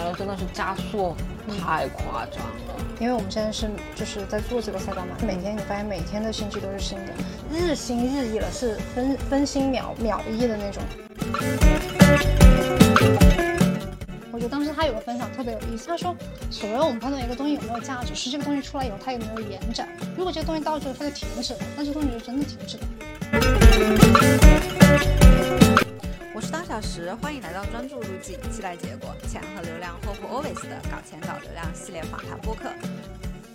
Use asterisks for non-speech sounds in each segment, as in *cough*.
来了，真的是加速太夸张了。因为我们现在是就是在做这个赛道嘛，每天你发现每天的新机都是新的，日新日异了，是分分新秒秒异的那种。我觉得当时他有个分享特别有意思，他说，所谓我们判断一个东西有没有价值，是这个东西出来以后它有没有延展。如果这个东西到这它就停止了，那这东西就真的停止了。小时，欢迎来到专注路径，期待结果，钱和流量，Hope Always 的搞钱搞流量系列访谈播客。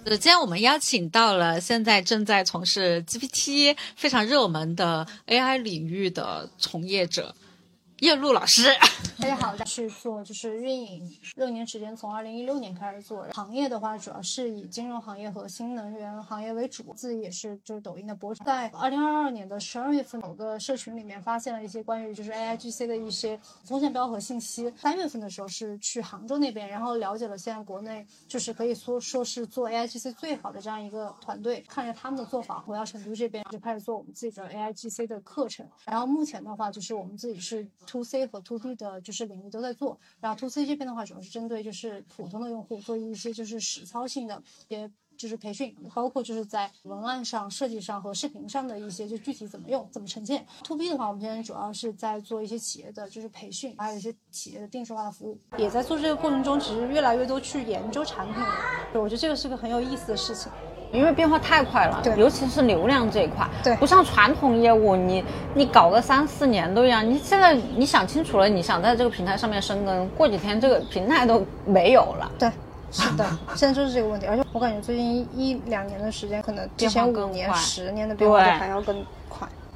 呃，今天我们邀请到了现在正在从事 GPT 非常热门的 AI 领域的从业者。叶璐老师，*laughs* 大家好，去做就是运营，六年时间，从二零一六年开始做。行业的话，主要是以金融行业和新能源行业为主。自己也是就是抖音的博主。在二零二二年的十二月份，某个社群里面发现了一些关于就是 AIGC 的一些风险标和信息。三月份的时候是去杭州那边，然后了解了现在国内就是可以说说是做 AIGC 最好的这样一个团队。看着他们的做法，回到成都这边就开始做我们自己的 AIGC 的课程。然后目前的话，就是我们自己是。To C 和 to B 的就是领域都在做，然后 to C 这边的话，主要是针对就是普通的用户做一些就是实操性的一些就是培训，包括就是在文案上、设计上和视频上的一些就具体怎么用、怎么呈现。to B 的话，我们现在主要是在做一些企业的就是培训，还有一些企业的定制化的服务。也在做这个过程中，其实越来越多去研究产品，我觉得这个是个很有意思的事情。因为变化太快了，对，尤其是流量这一块，对，不像传统业务，你你搞个三四年都一样。你现在你想清楚了，你想在这个平台上面生根，过几天这个平台都没有了。对，是的，现在就是这个问题。而且我感觉最近一两年的时间，可能之前五年、十年的变化还要更快。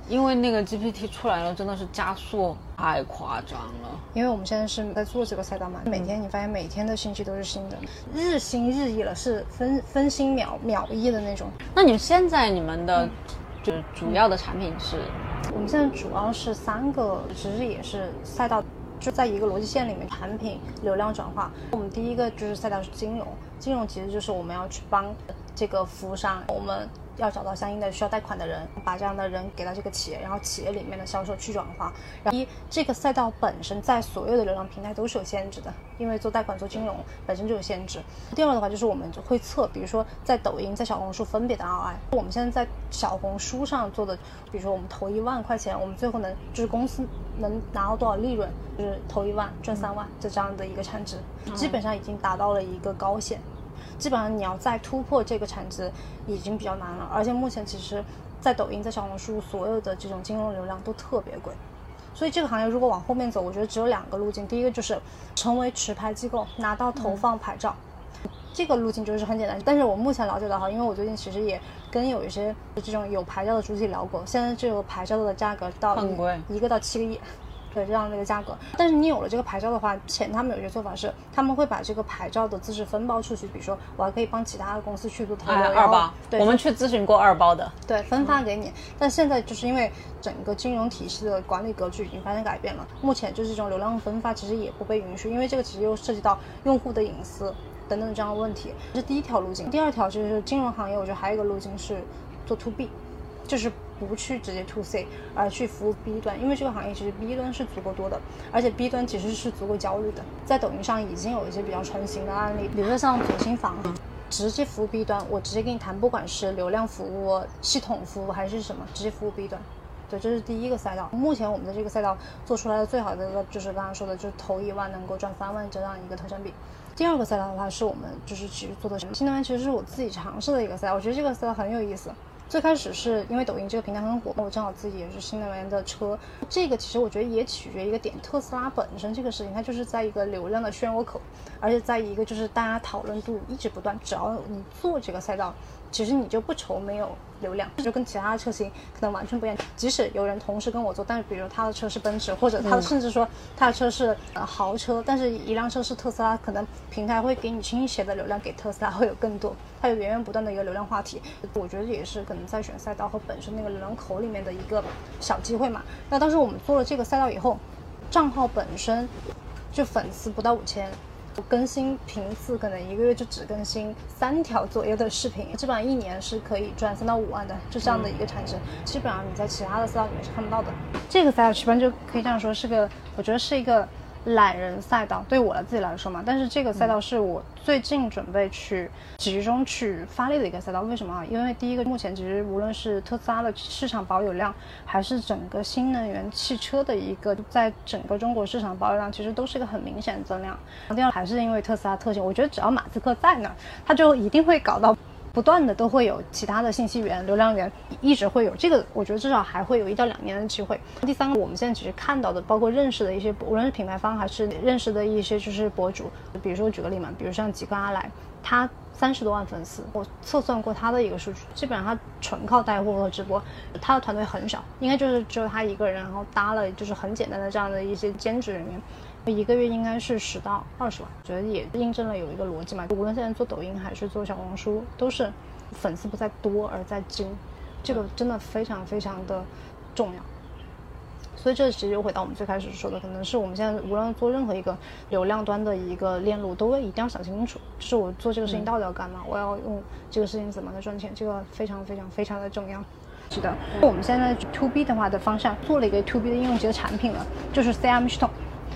因为那个 GPT 出来了，真的是加速太夸张了。因为我们现在是在做这个赛道嘛，每天你发现每天的信息都是新的，日新日异了，是分分新秒秒异的那种。那你们现在你们的就是主要的产品是？我们现在主要是三个，其实也是赛道，就在一个逻辑线里面，产品流量转化。我们第一个就是赛道是金融，金融其实就是我们要去帮这个服务商，我们。要找到相应的需要贷款的人，把这样的人给到这个企业，然后企业里面的销售去转化。然后一这个赛道本身在所有的流量平台都是有限制的，因为做贷款做金融本身就有限制。第二的话就是我们会测，比如说在抖音、在小红书分别的 ROI。我们现在在小红书上做的，比如说我们投一万块钱，我们最后能就是公司能拿到多少利润，就是投一万赚三万就这样的一个产值，基本上已经达到了一个高线。基本上你要再突破这个产值已经比较难了，而且目前其实，在抖音、在小红书，所有的这种金融流量都特别贵，所以这个行业如果往后面走，我觉得只有两个路径。第一个就是成为持牌机构，拿到投放牌照，这个路径就是很简单。但是我目前了解到哈，因为我最近其实也跟有一些这种有牌照的主体聊过，现在这个牌照的价格到很贵，一个到七个亿。对这样的一个价格，但是你有了这个牌照的话，前他们有些做法是，他们会把这个牌照的资质分包出去，比如说我还可以帮其他的公司去做投二包，对，我们去咨询过二包的，对，分发给你。但现在就是因为整个金融体系的管理格局已经发生改变了，目前就是这种流量分发其实也不被允许，因为这个其实又涉及到用户的隐私等等这样的问题。这是第一条路径，第二条就是金融行业，我觉得还有一个路径是做 to B，就是。不去直接 to C，而去服务 B 端，因为这个行业其实 B 端是足够多的，而且 B 端其实是足够焦虑的。在抖音上已经有一些比较成型的案例，比如说像左心房，直接服务 B 端，我直接跟你谈，不管是流量服务、系统服务还是什么，直接服务 B 端。对，这是第一个赛道。目前我们的这个赛道做出来的最好的一个就是刚刚说的，就是投一万能够赚三万这样一个特征比。第二个赛道的话，是我们就是其实做的？新能源其实是我自己尝试的一个赛道，我觉得这个赛道很有意思。最开始是因为抖音这个平台很火，我正好自己也是新能源的车，这个其实我觉得也取决一个点，特斯拉本身这个事情，它就是在一个流量的漩涡口，而且在一个就是大家讨论度一直不断，只要你做这个赛道。其实你就不愁没有流量，就跟其他的车型可能完全不一样。即使有人同时跟我做，但是比如他的车是奔驰，或者他甚至说他的车是呃豪车，但是一辆车是特斯拉，可能平台会给你倾斜的流量给特斯拉会有更多，它有源源不断的一个流量话题。我觉得也是可能在选赛道和本身那个流量口里面的一个小机会嘛。那当时我们做了这个赛道以后，账号本身就粉丝不到五千。更新频次可能一个月就只更新三条左右的视频，基本上一年是可以赚三到五万的，就这样的一个产值，基本上你在其他的赛道里面是看不到的。这个赛道基本上就可以这样说，是个我觉得是一个懒人赛道，对我自己来说嘛，但是这个赛道是我最近准备去集中去发力的一个赛道。为什么啊？因为第一个，目前其实无论是特斯拉的市场保有量，还是整个新能源汽车的一个在整个中国市场保有量，其实都是一个很明显的增量。第二，还是因为特斯拉特性，我觉得只要马斯克在那，他就一定会搞到。不断的都会有其他的信息源、流量源，一直会有这个，我觉得至少还会有一到两年的机会。第三个，我们现在其实看到的，包括认识的一些，无论是品牌方还是认识的一些就是博主，比如说举个例嘛，比如像极客阿来，他三十多万粉丝，我测算过他的一个数据，基本上他纯靠带货和直播，他的团队很少，应该就是只有他一个人，然后搭了就是很简单的这样的一些兼职人员。一个月应该是十到二十万，觉得也印证了有一个逻辑嘛。无论现在做抖音还是做小红书，都是粉丝不在多而在精，这个真的非常非常的重要。所以这其实又回到我们最开始说的，可能是我们现在无论做任何一个流量端的一个链路，都会一定要想清楚，就是我做这个事情到底要干嘛，我要用这个事情怎么来赚钱，这个非常非常非常的重要。是的，我们现在 to B 的话的方向做了一个 to B 的应用级的产品了，就是 CRM 系统。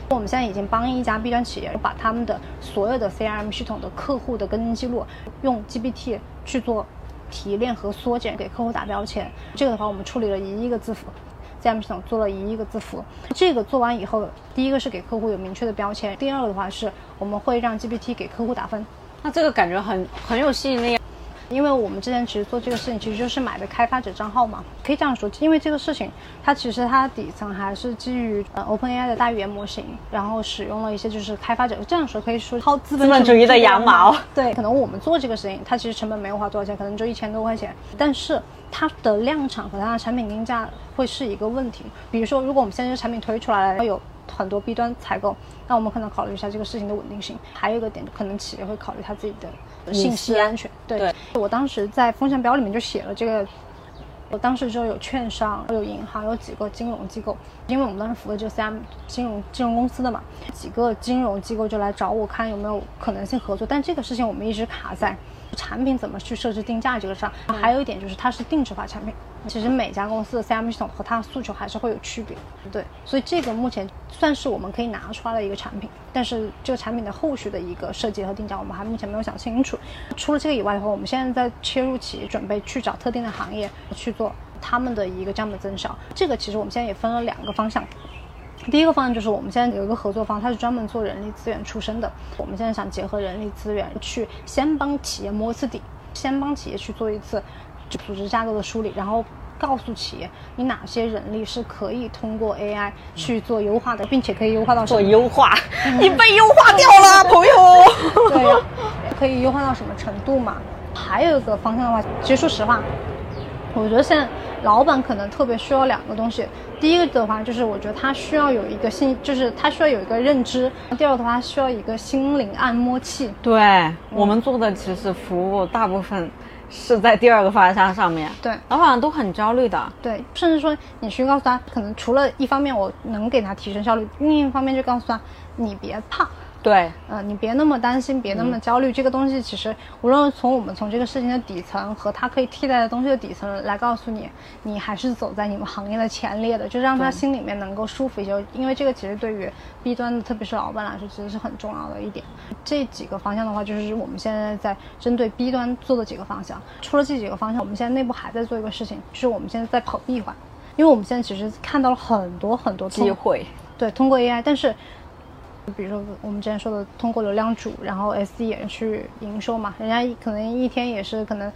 我们现在已经帮一家 B 端企业把他们的所有的 CRM 系统的客户的跟进记录用 GPT 去做提炼和缩减，给客户打标签。这个的话，我们处理了一亿个字符，CRM 系统做了一亿个字符。这个做完以后，第一个是给客户有明确的标签，第二个的话是我们会让 GPT 给客户打分。那这个感觉很很有吸引力。因为我们之前其实做这个事情，其实就是买的开发者账号嘛，可以这样说。因为这个事情，它其实它底层还是基于呃 OpenAI 的大语言模型，然后使用了一些就是开发者这样说可以说薅资本主义的羊毛。对，可能我们做这个事情，它其实成本没有花多少钱，可能就一千多块钱，但是它的量产和它的产品定价会是一个问题。比如说，如果我们现在这个产品推出来了，要有很多 B 端采购，那我们可能考虑一下这个事情的稳定性。还有一个点，可能企业会考虑它自己的。信息安全，对。我当时在风向标里面就写了这个，我当时就有券商、有银行、有几个金融机构，因为我们当时服的就是 CM 金融金融公司的嘛，几个金融机构就来找我看有没有可能性合作，但这个事情我们一直卡在产品怎么去设置定价这个上，还有一点就是它是定制化产品。其实每家公司的 CRM 系统和它的诉求还是会有区别，对，所以这个目前算是我们可以拿出来的一个产品，但是这个产品的后续的一个设计和定价，我们还目前没有想清楚。除了这个以外的话，我们现在在切入企业，准备去找特定的行业去做他们的一个这样的增效。这个其实我们现在也分了两个方向，第一个方向就是我们现在有一个合作方，他是专门做人力资源出身的，我们现在想结合人力资源去先帮企业摸一次底，先帮企业去做一次。组织架构的梳理，然后告诉企业你哪些人力是可以通过 AI 去做优化的，并且可以优化到做优化，你被优化掉了，*laughs* 朋友。对，可以优化到什么程度嘛？还有一个方向的话，其实说实话，我觉得现在老板可能特别需要两个东西。第一个的话，就是我觉得他需要有一个心，就是他需要有一个认知；第二个的话，需要一个心灵按摩器。对我们做的其实服务大部分。是在第二个方向上面，对，老板都很焦虑的，对，甚至说你去告诉他，可能除了一方面我能给他提升效率，另一方面就告诉他，你别怕。对，嗯，你别那么担心，别那么焦虑。这个东西其实，无论从我们从这个事情的底层和它可以替代的东西的底层来告诉你，你还是走在你们行业的前列的，就让他心里面能够舒服一些。因为这个其实对于 B 端的，特别是老板来说，其实是很重要的一点。这几个方向的话，就是我们现在在针对 B 端做的几个方向。除了这几个方向，我们现在内部还在做一个事情，就是我们现在在跑闭环，因为我们现在其实看到了很多很多机会，对，通过 AI，但是。比如说我们之前说的，通过流量主，然后 S E 去营收嘛，人家可能一天也是可能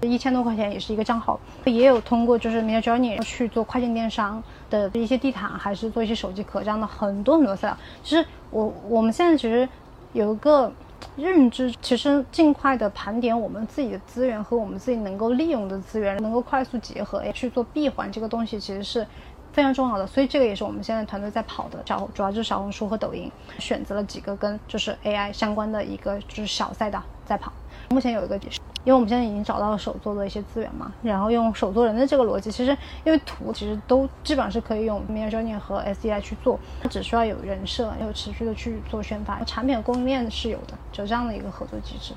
一千多块钱，也是一个账号。也有通过就是 Mid Journey 去做跨境电商的一些地毯，还是做一些手机壳这样的很多很多赛道。其实我我们现在其实有一个认知，其实尽快的盘点我们自己的资源和我们自己能够利用的资源，能够快速结合去做闭环这个东西，其实是。非常重要的，所以这个也是我们现在团队在跑的，小主要就是小红书和抖音，选择了几个跟就是 AI 相关的一个就是小赛道在跑。目前有一个，因为我们现在已经找到了手做的一些资源嘛，然后用手做人的这个逻辑，其实因为图其实都基本上是可以用 Midjourney 和 SEI 去做，它只需要有人设，有持续的去做宣发，产品供应链是有的，就这样的一个合作机制。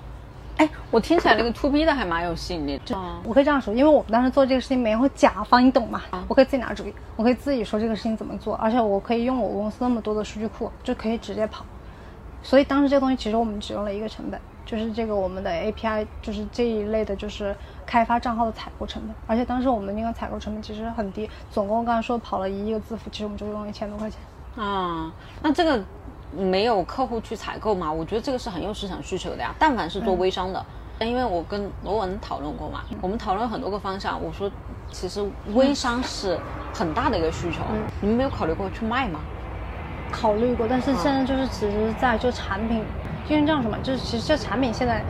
哎，我听起来那个 to B 的还蛮有吸引力的。嗯我可以这样说，因为我们当时做这个事情没有甲方，你懂吗？我可以自己拿主意，我可以自己说这个事情怎么做，而且我可以用我公司那么多的数据库，就可以直接跑。所以当时这个东西其实我们只用了一个成本，就是这个我们的 API，就是这一类的，就是开发账号的采购成本。而且当时我们那个采购成本其实很低，总共刚才说跑了一亿个字符，其实我们就用了一千多块钱。啊，那这个没有客户去采购嘛？我觉得这个是很有市场需求的呀。但凡是做微商的，因为我跟罗文讨论过嘛，我们讨论很多个方向。我说，其实微商是很大的一个需求，你们没有考虑过去卖吗？考虑过，但是现在就是只是在就产品，因为这样说嘛，就是其实这产品现在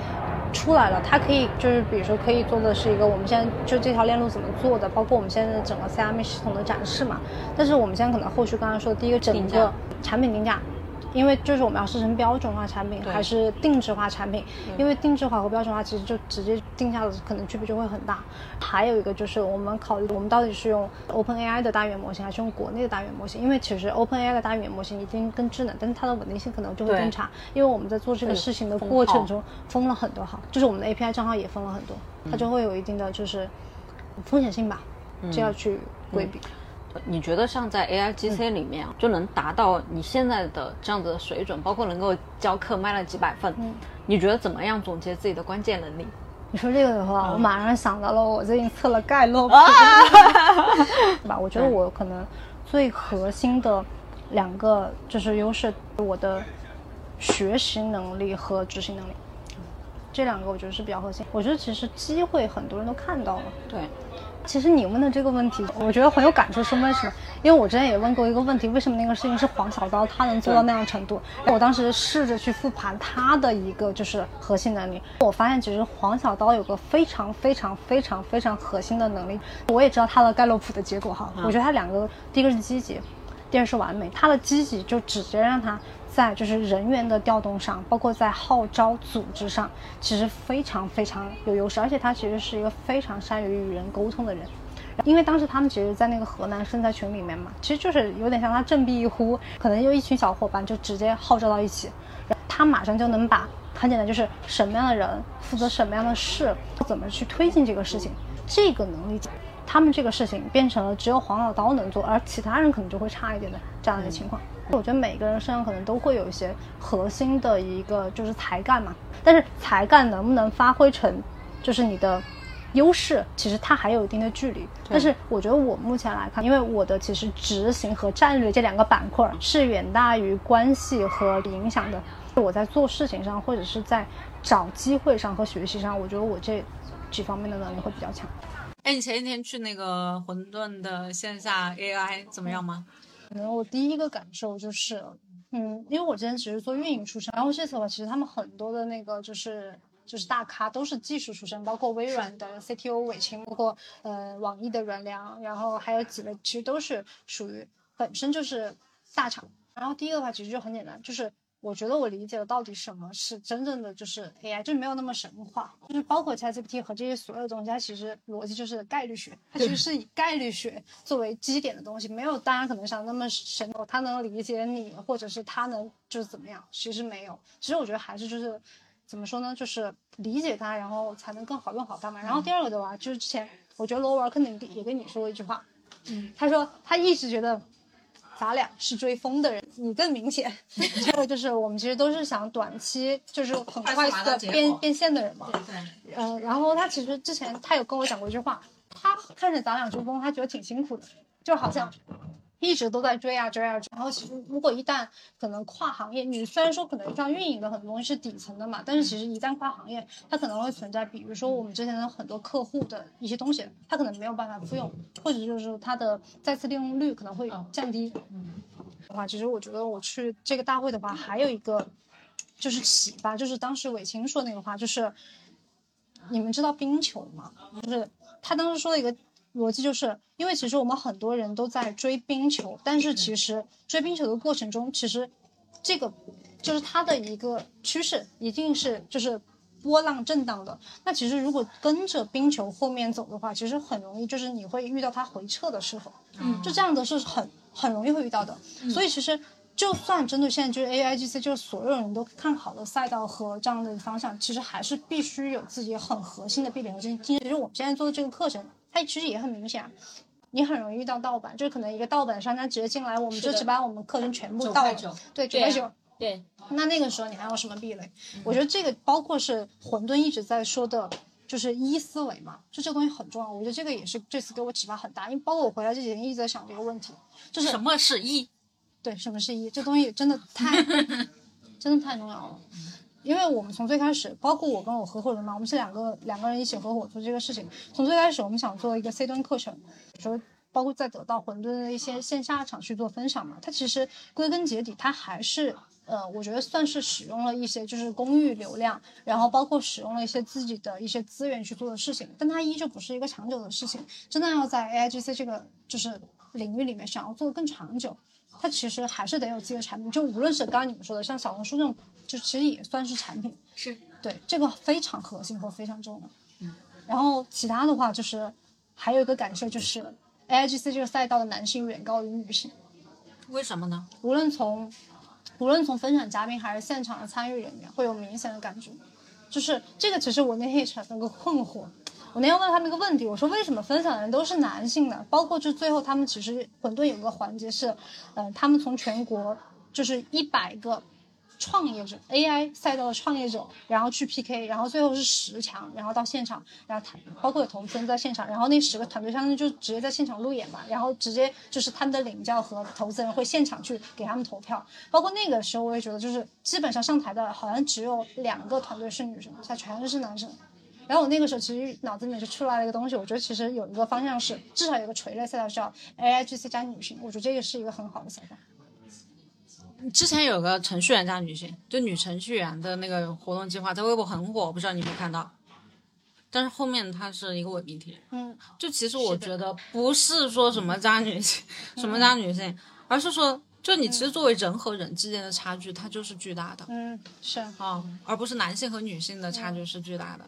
出来了，它可以就是比如说可以做的是一个我们现在就这条链路怎么做的，包括我们现在的整个 CRM 系统的展示嘛。但是我们现在可能后续刚刚说的第一个整个产品定价。因为就是我们要设成标准化产品还是定制化产品，因为定制化和标准化其实就直接定下的可能区别就会很大。还有一个就是我们考虑我们到底是用 OpenAI 的大语言模型还是用国内的大语言模型，因为其实 OpenAI 的大语言模型已经更智能，但是它的稳定性可能就会更差，因为我们在做这个事情的过程中封了很多号，就是我们的 API 账号也封了很多，它嗯就会有一定的就是风险性吧，这要去规避。你觉得像在 AI GC 里面啊，就能达到你现在的这样子的水准，包括能够教课卖了几百份，你觉得怎么样总结自己的关键能力？你说这个的话，我马上想到了我最近测了盖洛普，*laughs* 吧？我觉得我可能最核心的两个就是优势，我的学习能力和执行能力，这两个我觉得是比较核心。我觉得其实机会很多人都看到了。对，其实你问的这个问题，我觉得很有感触，是为什么？因为我之前也问过一个问题，为什么那个事情是黄小刀他能做到那样程度？我当时试着去复盘他的一个就是核心能力，我发现其实黄小刀有个非常非常非常非常核心的能力，我也知道他的盖洛普的结果哈，我觉得他两个，第一个是积极，第二是完美，他的积极就直接让他。在就是人员的调动上，包括在号召组织上，其实非常非常有优势，而且他其实是一个非常善于与人沟通的人。因为当时他们其实，在那个河南生态群里面嘛，其实就是有点像他振臂一呼，可能就一群小伙伴就直接号召到一起，他马上就能把很简单，就是什么样的人负责什么样的事，怎么去推进这个事情，这个能力，他们这个事情变成了只有黄老刀能做，而其他人可能就会差一点的这样的一个情况。我觉得每个人身上可能都会有一些核心的一个就是才干嘛，但是才干能不能发挥成就是你的优势，其实它还有一定的距离。但是我觉得我目前来看，因为我的其实执行和战略这两个板块是远大于关系和影响的。我在做事情上，或者是在找机会上和学习上，我觉得我这几方面的能力会比较强。哎，你前几天去那个混沌的线下 AI 怎么样吗？可能我第一个感受就是，嗯，因为我之前只是做运营出身，然后这次的话，其实他们很多的那个就是就是大咖都是技术出身，包括微软的 CTO 韦青，包括呃网易的阮良，然后还有几位其实都是属于本身就是大厂。然后第一个的话，其实就很简单，就是我觉得我理解了到底什么是真正的就是 AI，就是没有那么神话，就是包括 ChatGPT 和这些所有的东西，它其实逻辑就是概率学，它其实是以概率学作为基点的东西，没有大家可能想那么神，它能理解你，或者是它能就是怎么样，其实没有。其实我觉得还是就是怎么说呢，就是理解它，然后才能更好用好它嘛。然后第二个的话，就是之前我觉得罗文肯定也跟你说过一句话，嗯，他说他一直觉得。咱俩是追风的人，你更明显。*laughs* 还有就是我们其实都是想短期就是很快速的变变现的人嘛。对，呃，然后他其实之前他有跟我讲过一句话，他看着咱俩追风，他觉得挺辛苦的，就好像一直都在追啊追啊追。然后其实如果一旦可能跨行业，你虽然说可能像运营的很多东西是底层的嘛，但是其实一旦跨行业，它可能会存在，比如说我们之前的很多客户的一些东西，它可能没有办法复用，或者就是它的再次利用率可能会降低。的话，其实我觉得我去这个大会的话，还有一个就是启发，就是当时韦青说那个话，就是你们知道冰球吗？就是他当时说的一个逻辑，就是因为其实我们很多人都在追冰球，但是其实追冰球的过程中，其实这个就是它的一个趋势，一定是就是。波浪震荡的，那其实如果跟着冰球后面走的话，其实很容易就是你会遇到它回撤的时候，嗯，就这样的是很很容易会遇到的。所以其实就算针对现在就是 AIGC，就是所有人都看好的赛道和这样的方向，其实还是必须有自己很核心的壁垒和经经。其实我们现在做的这个课程，它其实也很明显啊，你很容易遇到盗版，就是可能一个盗版商家直接进来，我们就只把我们课程全部盗了，对，九块九。对，那那个时候你还有什么壁垒？我觉得这个包括是混沌一直在说的，就是一思维嘛，就这个东西很重要。我觉得这个也是这次给我启发很大，因为包括我回来这几天一直在想这个问题，就是什么是一？对，什么是一？这东西真的太，*laughs* 真的太重要了。因为我们从最开始，包括我跟我合伙人嘛，我们是两个两个人一起合伙做这个事情。从最开始，我们想做一个 C 端课程，说包括在得到混沌的一些线下场去做分享嘛。它其实归根结底，它还是。呃，我觉得算是使用了一些就是公域流量，然后包括使用了一些自己的一些资源去做的事情，但它依旧不是一个长久的事情。真的要在 AIGC 这个就是领域里面想要做的更长久，它其实还是得有自己的产品。就无论是刚刚你们说的，像小红书这种，就其实也算是产品。是对这个非常核心和非常重要。嗯。然后其他的话就是还有一个感受就是 AIGC 这个赛道的男性远高于女性。为什么呢？无论从无论从分享嘉宾还是现场的参与人员，会有明显的感觉，就是这个。其实我那天也产生个困惑，我那天问他们一个问题，我说为什么分享的人都是男性的？包括就最后他们其实混沌有个环节是，嗯，他们从全国就是一百个。创业者 AI 赛道的创业者，然后去 PK，然后最后是十强，然后到现场，然后他包括有投资人在现场，然后那十个团队相当于就直接在现场路演嘛，然后直接就是他们的领教和投资人会现场去给他们投票，包括那个时候我也觉得就是基本上上台的好像只有两个团队是女生，其他全是男生，然后我那个时候其实脑子里面就出来了一个东西，我觉得其实有一个方向是至少有一个垂类赛道叫 AIGC 加女性，我觉得这个是一个很好的赛道。之前有个程序员加女性，就女程序员的那个活动计划在微博很火，我不知道你有没有看到？但是后面它是一个伪命题。嗯，就其实我觉得不是说什么加女性，什么加女性，而是说，就你其实作为人和人之间的差距，它就是巨大的。嗯，是啊，而不是男性和女性的差距是巨大的。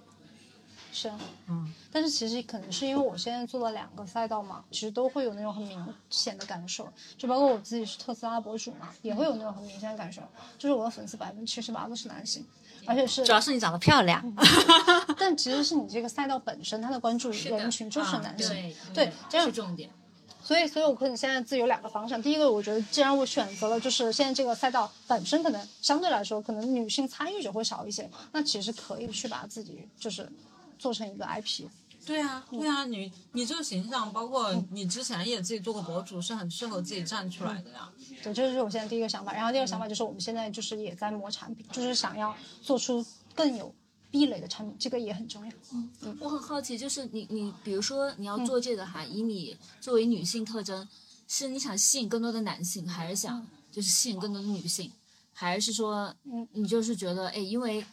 是，嗯，但是其实可能是因为我现在做了两个赛道嘛，其实都会有那种很明显的感受，就包括我自己是特斯拉博主嘛，也会有那种很明显的感受，就是我的粉丝百分之七十八都是男性，而且是主要是你长得漂亮，但其实是你这个赛道本身它的关注人群就是男性，对，这是重点。所以，所以我可能现在自己有两个方向，第一个，我觉得既然我选择了就是现在这个赛道本身可能相对来说可能女性参与者会少一些，那其实可以去把自己就是。做成一个 IP，对啊，对啊，你你这个形象，包括你之前也自己做过博主，是很适合自己站出来的呀。对，这就是我现在第一个想法。然后第二个想法就是我们现在就是也在磨产品，就是想要做出更有壁垒的产品，这个也很重要。嗯嗯，我很好奇，就是你你比如说你要做这个哈，以你作为女性特征，是你想吸引更多的男性，还是想就是吸引更多的女性，还是说嗯你就是觉得哎因为。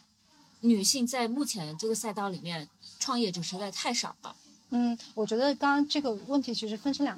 女性在目前这个赛道里面，创业者实在太少了。嗯，我觉得刚刚这个问题其实分成两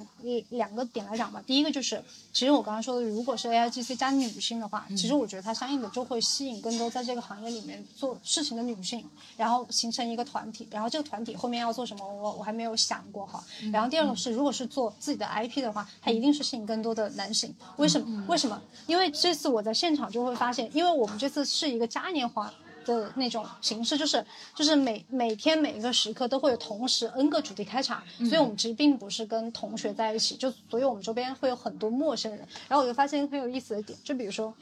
两个点来讲吧。第一个就是，其实我刚刚说的，如果是 AIGC 加女性的话，其实我觉得它相应的就会吸引更多在这个行业里面做事情的女性，然后形成一个团体。然后这个团体后面要做什么，我我还没有想过哈。然后第二个是，如果是做自己的 IP 的话，它一定是吸引更多的男性。为什么？为什么？因为这次我在现场就会发现，因为我们这次是一个嘉年华。的那种形式，就是就是每每天每一个时刻都会有同时 N 个主题开场，所以我们其实并不是跟同学在一起，就所以我们周边会有很多陌生人。然后我就发现很有意思的点，就比如说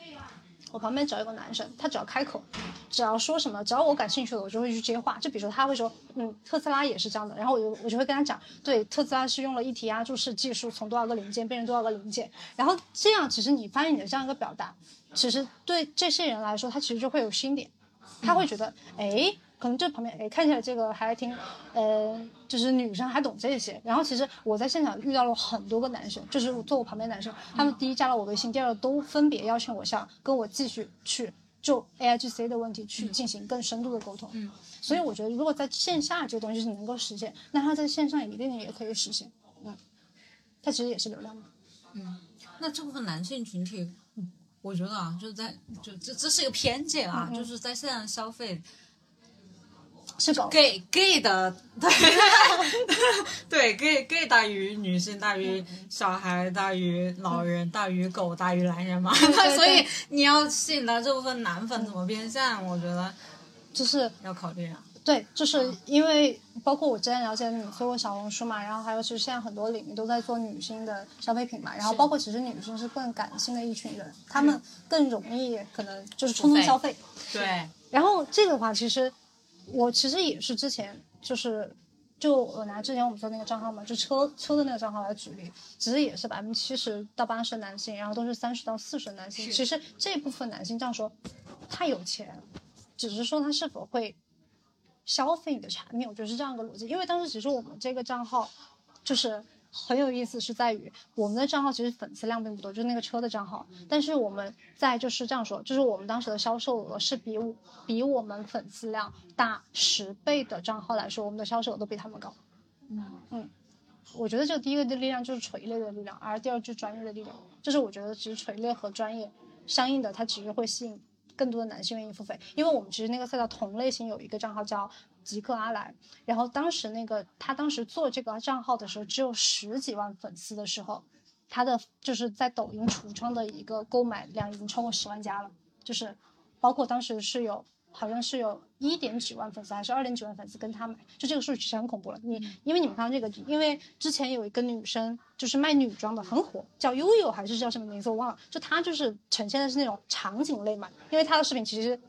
我旁边只要有个男生，他只要开口，只要说什么，只要我感兴趣的，我就会去接话。就比如说他会说，嗯，特斯拉也是这样的，然后我就我就会跟他讲，对，特斯拉是用了一体压铸式技术，从多少个零件变成多少个零件。然后这样，其实你发现你的这样一个表达，其实对这些人来说，他其实就会有新点。他会觉得，哎，可能这旁边，哎，看起来这个还挺，呃，就是女生还懂这些。然后其实我在现场遇到了很多个男生，就是坐我旁边男生，他们第一加了我微信，第二都分别邀请我下跟我继续去就 AIGC 的问题去进行更深度的沟通。嗯，所以我觉得如果在线下这个东西是能够实现，那他在线上一定也可以实现。嗯，它其实也是流量嘛。嗯，那这部分男性群体。我觉得啊，就是在就这这是一个偏见啊，就是在线上消费，是狗。gay gay 的对对 gay gay 大于女性，大于小孩，大于老人，大于狗，大于男人嘛。*laughs* 对所以你要吸引到这部分男粉怎么变现，我觉得就是要考虑啊。对，就是因为包括我之前了解你做过小红书嘛，然后还有就是现在很多领域都在做女性的消费品嘛，然后包括其实女性是更感性的一群人，她们更容易可能就是冲动消费。对，然后这个的话，其实我其实也是之前就是。就我拿之前我们做那个账号嘛，就车车的那个账号来举例，其实也是百分之七十到八十的男性，然后都是三十到四十的男性。其实这部分男性这样说，他有钱，只是说他是否会消费你的产品，我觉得是这样一个逻辑。因为当时其实我们这个账号就是很有意思，是在于我们的账号其实粉丝量并不多，就是那个车的账号，但是我们在就是这样说，就是我们当时的销售额是比我比我们粉丝量大十倍的账号来说，我们的销售额都比他们高。嗯我觉得这第一个的力量就是垂类的力量，而第二就是专业的力量。就是我觉得其实垂类和专业相应的，它其实会吸引更多的男性愿意付费。因为我们其实那个赛道同类型有一个账号叫极客阿来，然后当时那个他当时做这个账号的时候只有十几万粉丝的时候，他的就是在抖音橱窗的一个购买量已经超过十万加了，就是包括当时是有。好像是有一点几万粉丝，还是二点几万粉丝跟他买，就这个数据其实很恐怖了。你因为你们看到这个，因为之前有一个女生就是卖女装的很火，叫悠悠还是叫什么名字我忘了，就她就是呈现的是那种场景类嘛，因为她的视频其实。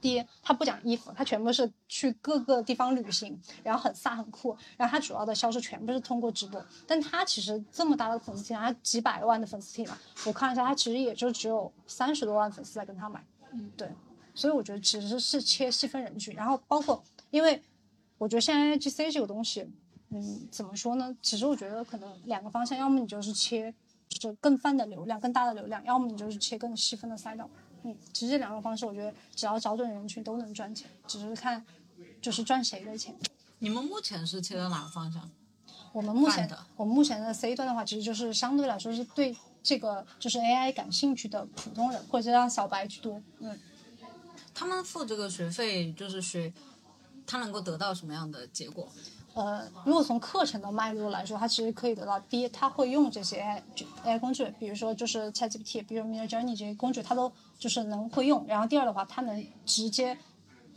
第一，她不讲衣服，她全部是去各个地方旅行，然后很飒很酷，然后她主要的销售全部是通过直播。但她其实这么大的粉丝体，她几百万的粉丝体嘛，我看了一下，她其实也就只有三十多万粉丝在跟她买。嗯，对。所以我觉得其实是切细分人群，然后包括，因为我觉得现在 GC 这个东西，嗯，怎么说呢？其实我觉得可能两个方向，要么你就是切就是更泛的流量、更大的流量，要么你就是切更细分的赛道。嗯，其实这两种方式，我觉得只要找准人群都能赚钱，只是看就是赚谁的钱。你们目前是切到哪个方向？我们目前的我们目前的 C 端的话，其实就是相对来说是对这个就是 AI 感兴趣的普通人，或者让小白居多。嗯。他们付这个学费就是学，他能够得到什么样的结果？呃，如果从课程的脉络来说，他其实可以得到第一，他会用这些 AI AI 工具，比如说就是 ChatGPT，比如 Midjourney 这些工具，他都就是能会用。然后第二的话，他能直接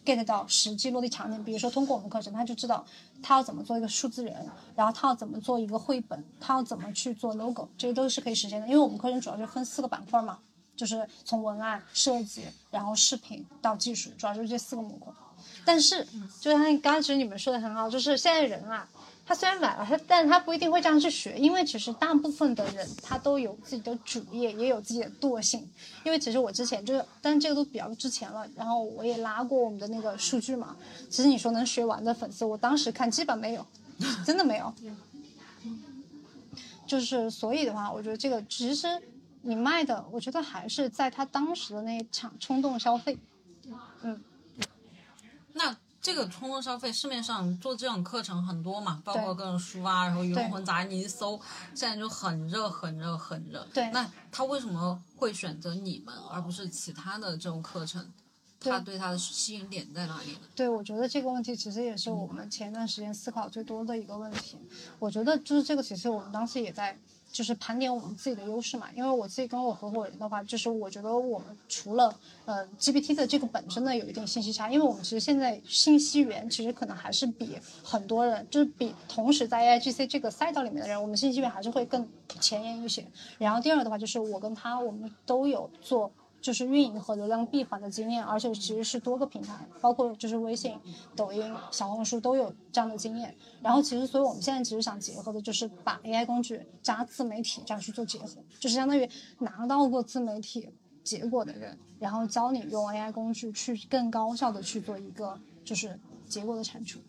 get 到实际落地场景，比如说通过我们课程，他就知道他要怎么做一个数字人，然后他要怎么做一个绘本，他要怎么去做 logo，这些都是可以实现的。因为我们课程主要就分四个板块嘛，就是从文案设计，然后视频到技术，主要就是这四个模块。但是，就像刚才其实你们说的很好，就是现在人啊，他虽然买了，他但是他不一定会这样去学，因为其实大部分的人他都有自己的主业，也有自己的惰性。因为其实我之前就是，但是这个都比较之前了，然后我也拉过我们的那个数据嘛。其实你说能学完的粉丝，我当时看基本没有，真的没有。*laughs* 就是所以的话，我觉得这个其实你卖的，我觉得还是在他当时的那一场冲动消费。嗯，那这个冲动消费，市面上做这种课程很多嘛，包括各种书啊，然后鱼龙混杂，你一搜，现在就很热、很热、很热。对那他为什么会选择你们，而不是其他的这种课程？他对他的吸引点在哪里呢？对，我觉得这个问题其实也是我们前段时间思考最多的一个问题。我觉得就是这个，其实我们当时也在就是盘点我们自己的优势嘛。因为我自己跟我合伙人的话，就是我觉得我们除了呃 GPT 的这个本身呢有一定信息差，因为我们其实现在信息源其实可能还是比很多人，就是比同时在 AIGC 这个赛道里面的人，我们信息源还是会更前沿一些。然后第二个的话，就是我跟他我们都有做。就是运营和流量闭环的经验，而且其实是多个平台，包括就是微信、抖音、小红书都有这样的经验。然后其实，所以我们现在其实想结合的就是把 AI 工具加自媒体这样去做结合，就是相当于拿到过自媒体结果的人，然后教你用 AI 工具去更高效的去做一个就是结果的产出。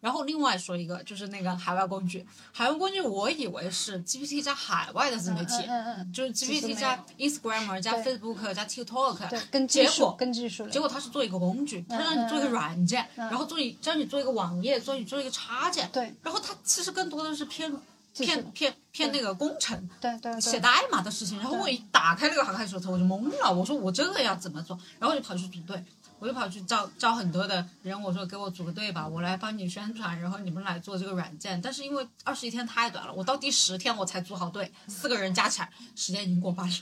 然后另外说一个，就是那个海外工具，海外工具我以为是 GPT 加海外的自媒体，就是 GPT 加 Instagram 加 Facebook 加 TikTok，对，跟结果跟技术结果它是做一个工具，它让你做一个软件，然后做你教你做一个网页，做你做一个插件，对。然后它其实更多的是偏就是骗骗骗那个工程。对对对，写代码的事情，然后我一打开那个航海手册，我就懵了。我说我这个要怎么做？然后我就跑去组队，我就跑去招招很多的人，我说给我组个队吧，我来帮你宣传，然后你们来做这个软件。但是因为二十一天太短了，我到第十天我才组好队，四个人加起来时间已经过半了。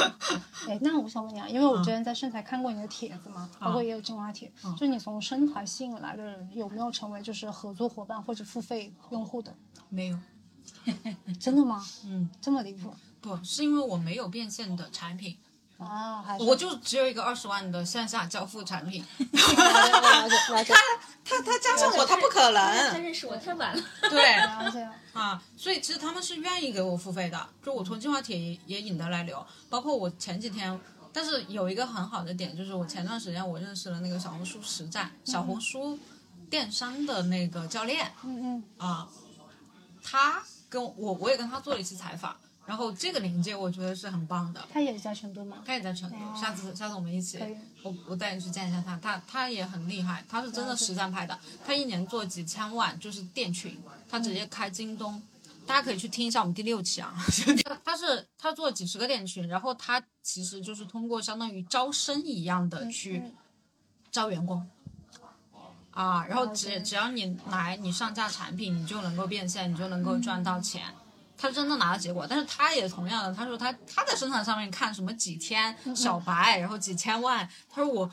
*laughs* 哎，那我想问你啊，因为我之前在生财看过你的帖子嘛，包括也有精华帖，就是你从生财吸引来的人，有没有成为就是合作伙伴或者付费用户的？没有，*laughs* 真的吗？嗯，这么离谱不是因为我没有变现的产品，啊？还我就只有一个二十万的线下交付产品。了解了解他他加上我，他不可能他。认识我太晚了。对，啊，所以其实他们是愿意给我付费的，就我从计划帖也也引得来流，包括我前几天，但是有一个很好的点，就是我前段时间我认识了那个小红书实战、小红书电商的那个教练嗯嗯啊，他跟我我也跟他做了一次采访，然后这个连接我觉得是很棒的，他也在成都吗？他也在成都，下次下次我们一起，我我带你去见一下他，他他也很厉害，他是真的实战派的，他一年做几千万，就是店群，他直接开京东，大家可以去听一下我们第六期啊，*laughs* 他他是他做几十个店群，然后他其实就是通过相当于招生一样的去嗯招员工。啊，然后只只要你来，你上架产品，你就能够变现，你就能够赚到钱。他真的拿了结果，但是他也同样的，他说他他在生产上面看什么几天小白，然后几千万，他说我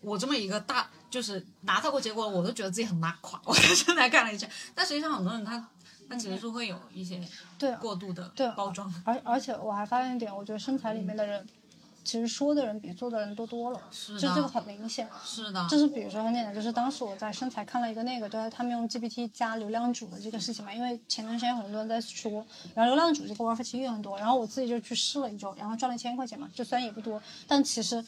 我这么一个大就是拿到过结果，我都觉得自己很拉垮。我在生产干了一下，但实际上很多人他他其实是会有一些对过度的对包装，而而且我还发现一点，我觉得身材里面的人，其实说的人比做的人多多了，是的就这个很明显。是的，就是比如说很简单，就是当时我在身材看了一个那个，就是他们用 GPT 加流量主的这个事情嘛，因为前段时间有很多人在说，然后流量主这个玩法其实也很多，然后我自己就去试了一周，然后赚了一千块钱嘛，就虽然也不多，但其实。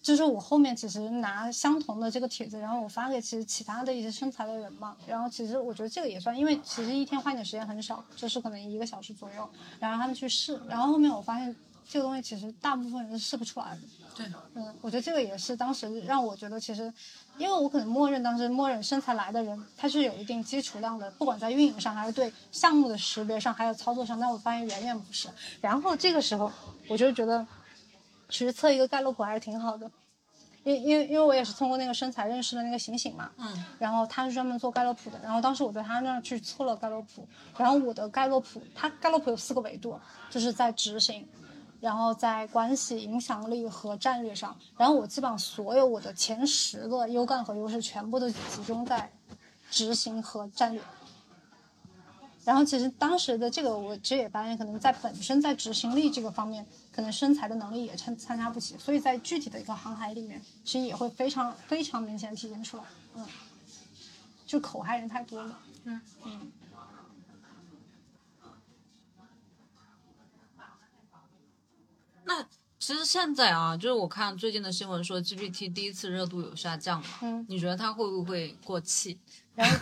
就是我后面其实拿相同的这个帖子，然后我发给其实其他的一些身材的人嘛，然后其实我觉得这个也算，因为其实一天花你的时间很少，就是可能一个小时左右，然后他们去试，然后后面我发现这个东西其实大部分人是试不出来的，对，嗯，我觉得这个也是当时让我觉得，其实，因为我可能默认当时默认身材来的人，他是有一定基础量的，不管在运营上还是对项目的识别上，还有操作上，但我发现远远不是。然后这个时候，我就觉得，其实测一个盖洛普还是挺好的，因因为因为我也是通过那个身材认识的那个醒醒嘛，嗯，然后他是专门做盖洛普的，然后当时我在他那儿去测了盖洛普，然后我的盖洛普，他盖洛普有四个维度，就是在执行，然后在关系、影响力和战略上，然后我基本上所有我的前十个优干和优势全部都集中在执行和战略。然后其实当时的这个，我其实也发现，可能在本身在执行力这个方面，可能身材的能力也参参加不齐，所以在具体的一个航海里面，其实也会非常非常明显体现出来。嗯，就口嗨人太多了。嗯嗯。那其实现在啊，就是我看最近的新闻说 GPT 第一次热度有下降了，嗯你觉得它会不会过气？然后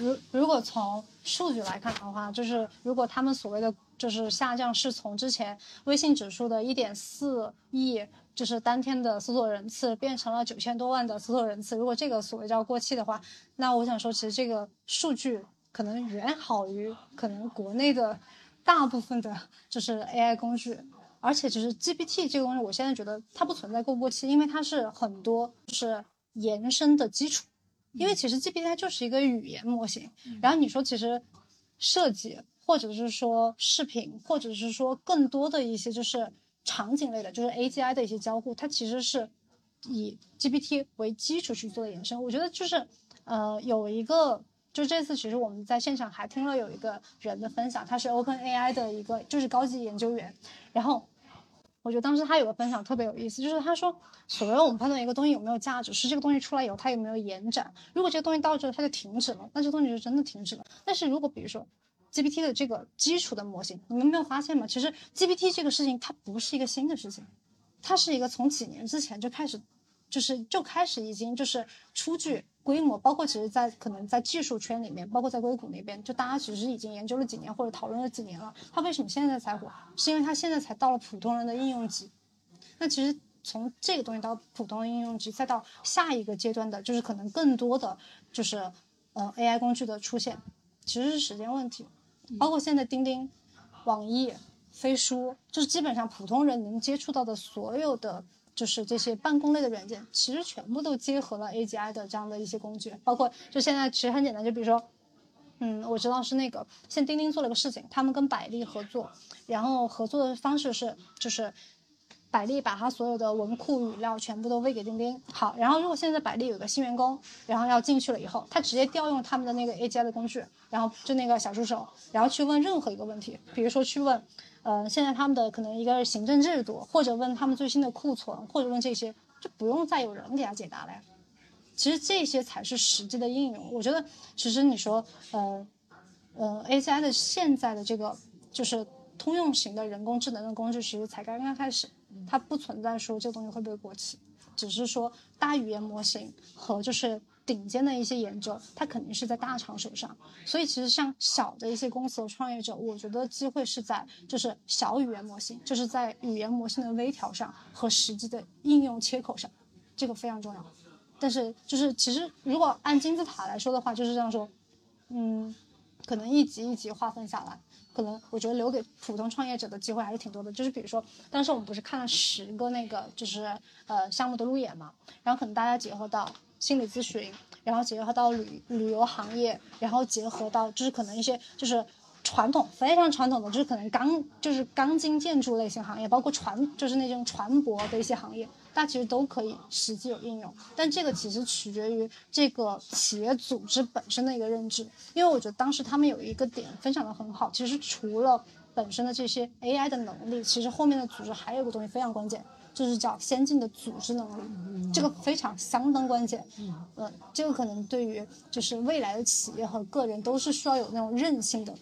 如 *laughs* 如如果从数据来看的话，就是如果他们所谓的就是下降是从之前微信指数的一点四亿，就是当天的搜索人次变成了九千多万的搜索人次，如果这个所谓叫过气的话，那我想说，其实这个数据可能远好于可能国内的大部分的就是 AI 工具。而且，其实 GPT 这个东西，我现在觉得它不存在过不过期，因为它是很多就是延伸的基础。因为其实 GPT 它就是一个语言模型，然后你说其实设计或者是说视频，或者是说更多的一些就是场景类的，就是 AGI 的一些交互，它其实是以 GPT 为基础去做的延伸。我觉得就是呃有一个。就这次，其实我们在现场还听了有一个人的分享，他是 OpenAI 的一个就是高级研究员，然后我觉得当时他有个分享特别有意思，就是他说，所谓我们判断一个东西有没有价值，是这个东西出来以后它有没有延展。如果这个东西到这它就停止了，那这东西就真的停止了。但是如果比如说 GPT 的这个基础的模型，你们没有发现吗？其实 GPT 这个事情它不是一个新的事情，它是一个从几年之前就开始，就是就开始已经就是初具规模，包括其实在可能在技术圈里面，包括在硅谷那边，就大家其实已经研究了几年或者讨论了几年了。它为什么现在才火？是因为它现在才到了普通人的应用级。那其实从这个东西到普通的应用级，再到下一个阶段的，就是可能更多的就是呃 AI 工具的出现，其实是时间问题。包括现在钉钉、网易、飞书，就是基本上普通人能接触到的所有的，就是这些办公类的软件，其实全部都结合了 AGI 的这样的一些工具。包括就现在其实很简单，就比如说，嗯，我知道是那个现在钉钉做了个事情，他们跟百丽合作，然后合作的方式是就是。百丽把它所有的文库语料全部都喂给钉钉。好，然后如果现在百丽有个新员工，然后要进去了以后，他直接调用他们的那个 AGI 的工具，然后就那个小助手，然后去问任何一个问题，比如说去问，呃，现在他们的可能一个行政制度，或者问他们最新的库存，或者问这些，就不用再有人给他解答了呀。其实这些才是实际的应用。我觉得，其实你说，呃，呃，AGI 的现在的这个就是通用型的人工智能的工具，其实才刚刚开始。它不存在说这个东西会不会过期，只是说大语言模型和就是顶尖的一些研究，它肯定是在大厂手上。所以其实像小的一些公司和创业者，我觉得机会是在就是小语言模型，就是在语言模型的微调上和实际的应用切口上，这个非常重要。但是就是其实如果按金字塔来说的话，就是这样说，嗯，可能一级一级划分下来。可能我觉得留给普通创业者的机会还是挺多的，就是比如说，当时我们不是看了十个那个就是呃项目的路演嘛，然后可能大家结合到心理咨询，然后结合到旅旅游行业，然后结合到就是可能一些就是传统非常传统的，就是可能钢就是钢筋建筑类型行业，包括船就是那种船舶的一些行业。大家其实都可以实际有应用，但这个其实取决于这个企业组织本身的一个认知。因为我觉得当时他们有一个点分享的很好，其实除了本身的这些 AI 的能力，其实后面的组织还有一个东西非常关键，就是叫先进的组织能力，这个非常相当关键。嗯，这个可能对于就是未来的企业和个人都是需要有那种韧性的。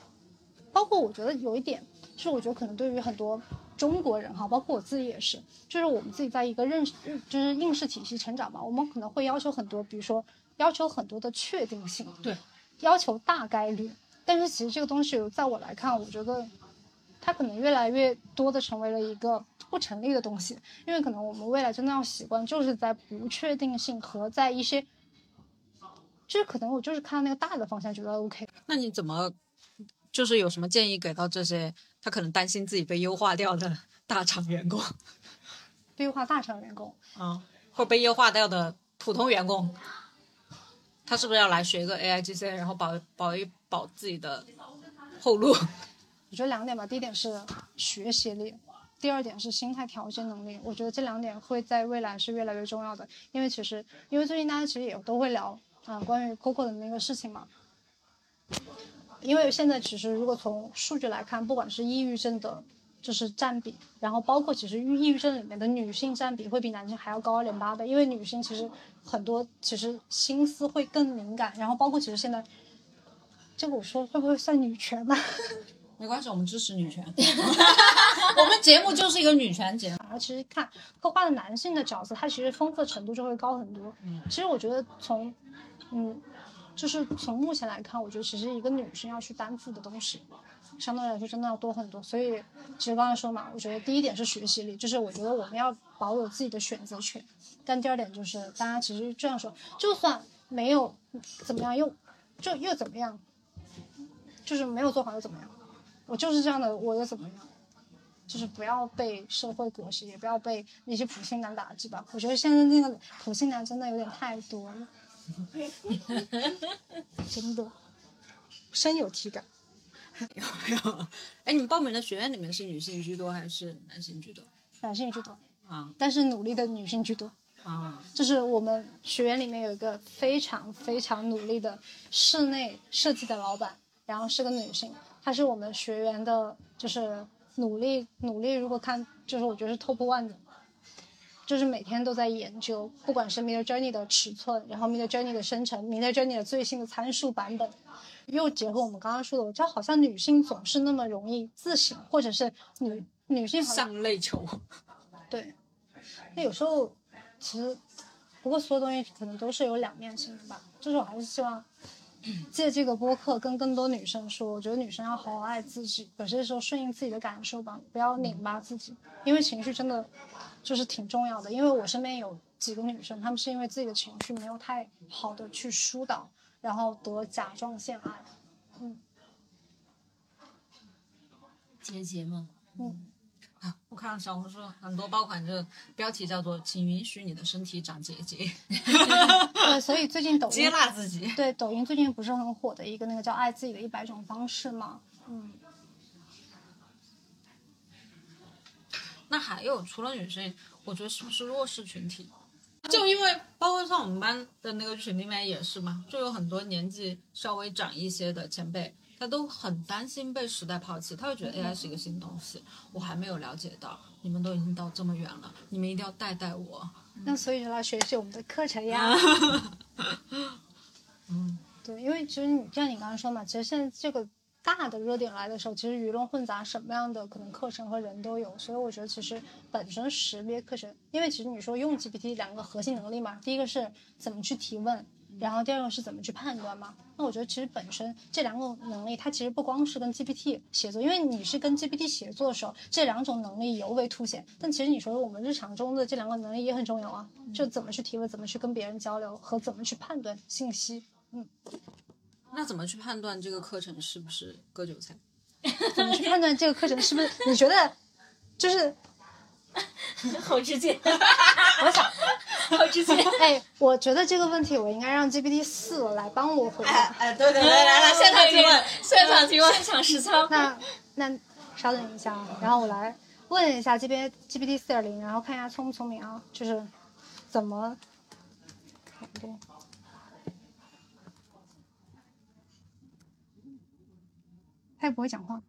包括我觉得有一点，就是我觉得可能对于很多。中国人哈，包括我自己也是，就是我们自己在一个认识，就是应试体系成长嘛，我们可能会要求很多，比如说要求很多的确定性，对，要求大概率。但是其实这个东西，在我来看，我觉得它可能越来越多的成为了一个不成立的东西，因为可能我们未来真的要习惯，就是在不确定性和在一些，就是可能我就是看到那个大的方向觉得 OK。那你怎么，就是有什么建议给到这些？他可能担心自己被优化掉的大厂员工，被 *laughs* 优化大厂员工啊，或者被优化掉的普通员工，他是不是要来学个 AIGC，然后保保一保自己的后路？我觉得两点吧，第一点是学习力，第二点是心态调节能力。我觉得这两点会在未来是越来越重要的，因为其实因为最近大家其实也都会聊啊关于 Coco 的那个事情嘛。因为现在其实，如果从数据来看，不管是抑郁症的，就是占比，然后包括其实抑郁症里面的女性占比会比男性还要高二点八倍。因为女性其实很多其实心思会更敏感，然后包括其实现在，这个我说会不会算女权呢？没关系，我们支持女权。*laughs* 我们节目就是一个女权节目。而其实看刻画的男性的角色，他其实丰富的程度就会高很多。嗯，其实我觉得从，嗯。就是从目前来看，我觉得其实一个女生要去担负的东西，相对来说真的要多很多。所以其实刚才说嘛，我觉得第一点是学习力，就是我觉得我们要保有自己的选择权。但第二点就是，大家其实这样说，就算没有怎么样，又就又怎么样，就是没有做好又怎么样？我就是这样的，我又怎么样？就是不要被社会裹挟，也不要被那些普信男打击吧。我觉得现在那个普信男真的有点太多了。真的深有体感。有没有？哎，你们报名的学院里面是女性居多还是男性居多？男性居多啊，但是努力的女性居多啊。就是我们学院里面有一个非常非常努力的室内设计的老板，然后是个女性，她是我们学员的，就是努力努力。如果看，就是我觉得是 top one 的。就是每天都在研究，不管是 Mid Journey 的尺寸，然后 Mid Journey 的生成，Mid Journey 的最新的参数版本，又结合我们刚刚说的，我觉得好像女性总是那么容易自省，或者是女女性上泪球。对，那有时候其实，不过所有东西可能都是有两面性的吧。就是我还是希望 *clears throat* 借这个播客跟更多女生说，我觉得女生要好好爱自己，有些时候顺应自己的感受吧，不要拧巴自己，因为情绪真的。就是挺重要的，因为我身边有几个女生，她们是因为自己的情绪没有太好的去疏导，然后得甲状腺癌。嗯，结节吗？啊，我看小红书很多爆款，就标题叫做“请允许你的身体长结节，对，*laughs* 所以最近抖音接纳自己对抖音最近不是很火的一个那个叫“爱自己的一百种方式”嘛？嗯，”。那还有除了女生，我觉得是不是弱势群体？就因为包括像我们班的那个群里面也是嘛，就有很多年纪稍微长一些的前辈，他都很担心被时代抛弃，他会觉得 AI 是一个新东西，我还没有了解到，你们都已经到这么远了，你们一定要带带我。那所以就来学习我们的课程呀。*laughs* 嗯，对，因为其实你像你刚刚说嘛，其实现在这个大的热点来的时候，其实鱼龙混杂，什么样的可能课程和人都有，所以我觉得其实本身识别课程，因为其实你说用 GPT 两个核心能力嘛，第一个是怎么去提问，然后第二个是怎么去判断嘛。那我觉得其实本身这两种能力，它其实不光是跟 GPT 协作，因为你是跟 GPT 协作的时候，这两种能力尤为凸显。但其实你说我们日常中的这两个能力也很重要啊，就怎么去提问，怎么去跟别人交流，和怎么去判断信息。嗯，那怎么去判断这个课程是不是割韭菜？*laughs* 怎么去判断这个课程是不是？你觉得就是 *laughs* 好直接，*laughs* 我想，*laughs* 好之前。哎，我觉得这个问题我应该让 GPT 四来帮我回答。哎，对对对，来来，现场提问，现场提问，现场实操。那那稍等一下啊，然后我来问一下这边 GPT 四点零，然后看一下聪不聪明啊，就是怎么对。他也不会讲话。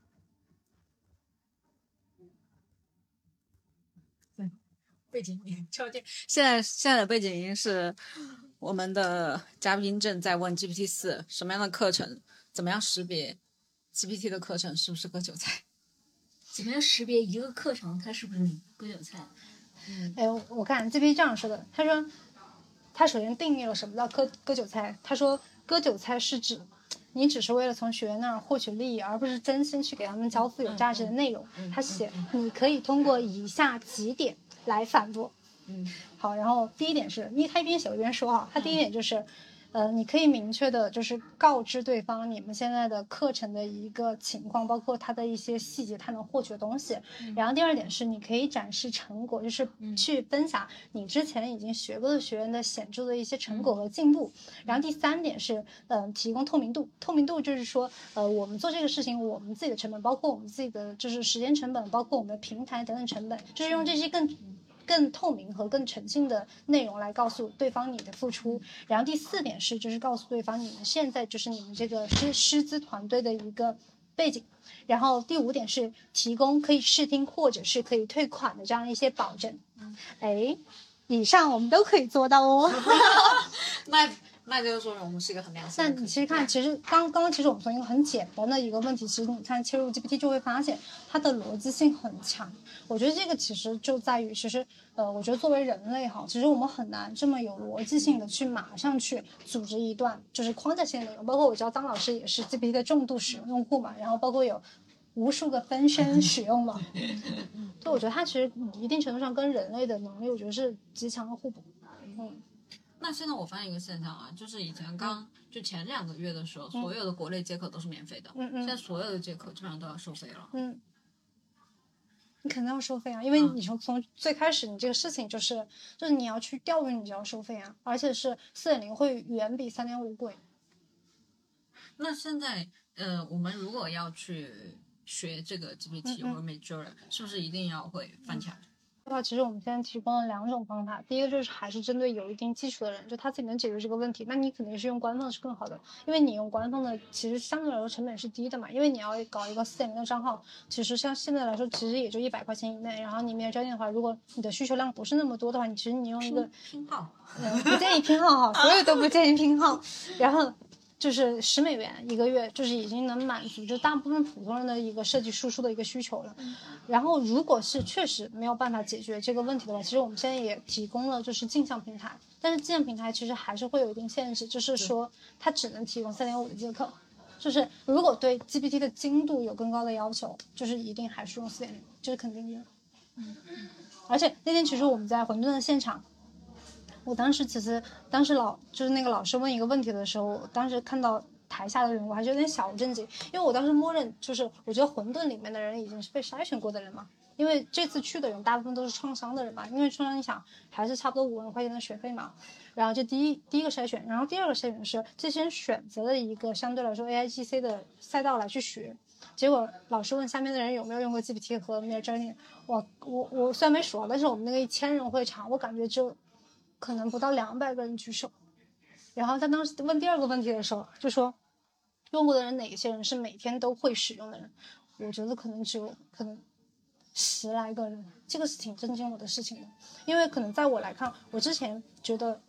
背景音敲键。现在现在的背景音是我们的嘉宾正在问 GPT 四什么样的课程，怎么样识别 GPT 的课程是不是割韭菜？怎么样识别一个课程它是不是割韭菜？哎，我我看 GPT 这样说的，他说，他首先定义了什么叫割割韭菜，他说割韭菜是指。你只是为了从学员那儿获取利益，而不是真心去给他们交付有价值的内容。他写，你可以通过以下几点来反驳。嗯，好，然后第一点是，因为他一边写一边说啊，他第一点就是。呃，你可以明确的，就是告知对方你们现在的课程的一个情况，包括它的一些细节，他能获取的东西。然后第二点是，你可以展示成果，就是去分享你之前已经学过的学员的显著的一些成果和进步。然后第三点是，嗯，提供透明度。透明度就是说，呃，我们做这个事情，我们自己的成本，包括我们自己的就是时间成本，包括我们的平台等等成本，就是用这些更。更透明和更诚信的内容来告诉对方你的付出，然后第四点是就是告诉对方你们现在就是你们这个师师资团队的一个背景，然后第五点是提供可以试听或者是可以退款的这样一些保证。哎，以上我们都可以做到哦。*laughs* *laughs* 那那就是说明我们是一个很良心。但你其实看，其实刚刚刚其实我们从一个很简单的一个问题，其实你看切入 GPT 就会发现它的逻辑性很强。我觉得这个其实就在于，其实呃，我觉得作为人类哈，其实我们很难这么有逻辑性的去马上去组织一段就是框架性的内容。包括我知道张老师也是 GPT 的重度使用用户嘛，然后包括有无数个分身 *laughs* 使用嘛，所以我觉得它其实一定程度上跟人类的能力，我觉得是极强的互补。嗯。那现在我发现一个现象啊，就是以前刚就前两个月的时候，所有的国内接口都是免费的，嗯嗯。现在所有的接口基本上都要收费了。嗯，你肯定要收费啊，因为你从从最开始你这个事情就是就是你要去调用，你就要收费啊，而且是四点零会远比三点五贵。那现在呃，我们如果要去学这个 GPT 或者 Midjourney，是不是一定要会翻墙？的话，其实我们现在提供了两种方法。第一个就是还是针对有一定基础的人，就他自己能解决这个问题，那你肯定是用官方的是更好的，因为你用官方的其实相对来说成本是低的嘛。因为你要搞一个四点零的账号，其实像现在来说，其实也就一百块钱以内。然后你没有交易的话，如果你的需求量不是那么多的话，你其实你用一个拼号，嗯，不建议拼号哈，所有都不建议拼号。*laughs* 然后。就是十美元一个月，就是已经能满足就大部分普通人的一个设计输出的一个需求了。然后，如果是确实没有办法解决这个问题的话，其实我们现在也提供了就是镜像平台，但是镜像平台其实还是会有一定限制，就是说它只能提供三点五的接口。就是如果对 GPT 的精度有更高的要求，就是一定还是用四点零，这是肯定的。嗯，而且那天其实我们在混沌的现场。我当时其实，当时老就是那个老师问一个问题的时候，当时看到台下的人，我还是有点小震惊，因为我当时默认就是我觉得混沌里面的人已经是被筛选过的人嘛。因为这次去的人大部分都是创伤的人嘛，因为创伤你想还是差不多五万块钱的学费嘛，然后这第一第一个筛选，然后第二个筛选是这些人选择了一个相对来说 AIGC 的赛道来去学，结果老师问下面的人有没有用过 GPT 和 Midjourney，我我我虽然没数，但是我们那个一千人会场，我感觉就可能不到两百个人举手，然后他当时问第二个问题的时候就说，用过的人哪些人是每天都会使用的人，我觉得可能只有可能。十来个人，这个是挺震惊我的事情的，因为可能在我来看，我之前觉得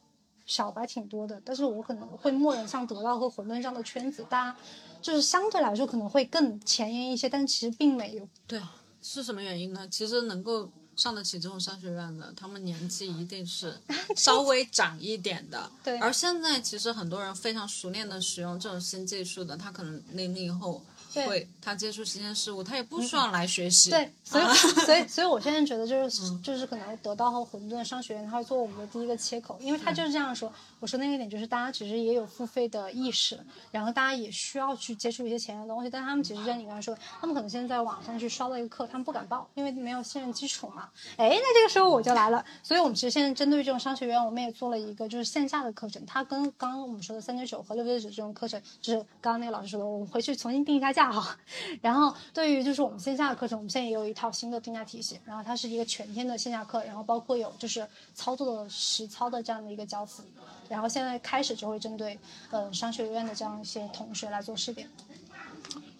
小白挺多的，但是我可能会默认像得到和混沌这样的圈子，大家就是相对来说可能会更前沿一些，但其实并没有。对，是什么原因呢？其实能够上得起这种商学院的，他们年纪一定是 *laughs* 稍微长一点的。对。而现在其实很多人非常熟练的使用这种新技术的，他可能零零后。会，他接触新鲜事物，他也不需要来学习。对，所以，所以，所以我现在觉得就是，就是可能得到和混沌商学院，他会做我们的第一个切口，因为他就是这样说。我说那个点就是，大家其实也有付费的意识，然后大家也需要去接触一些前沿的东西，但他们其实像你刚才说，他们可能现在在网上去刷了一个课，他们不敢报，因为没有信任基础嘛。哎，那这个时候我就来了。所以我们其实现在针对这种商学院，我们也做了一个就是线下的课程，它跟刚刚我们说的三九九和六九九这种课程，就是刚刚那个老师说的，我们回去重新定一下价哈。然后对于就是我们线下的课程，我们现在也有一套新的定价体系，然后它是一个全天的线下课，然后包括有就是操作的实操的这样的一个教辅。然后现在开始就会针对，呃，商学院的这样一些同学来做试点。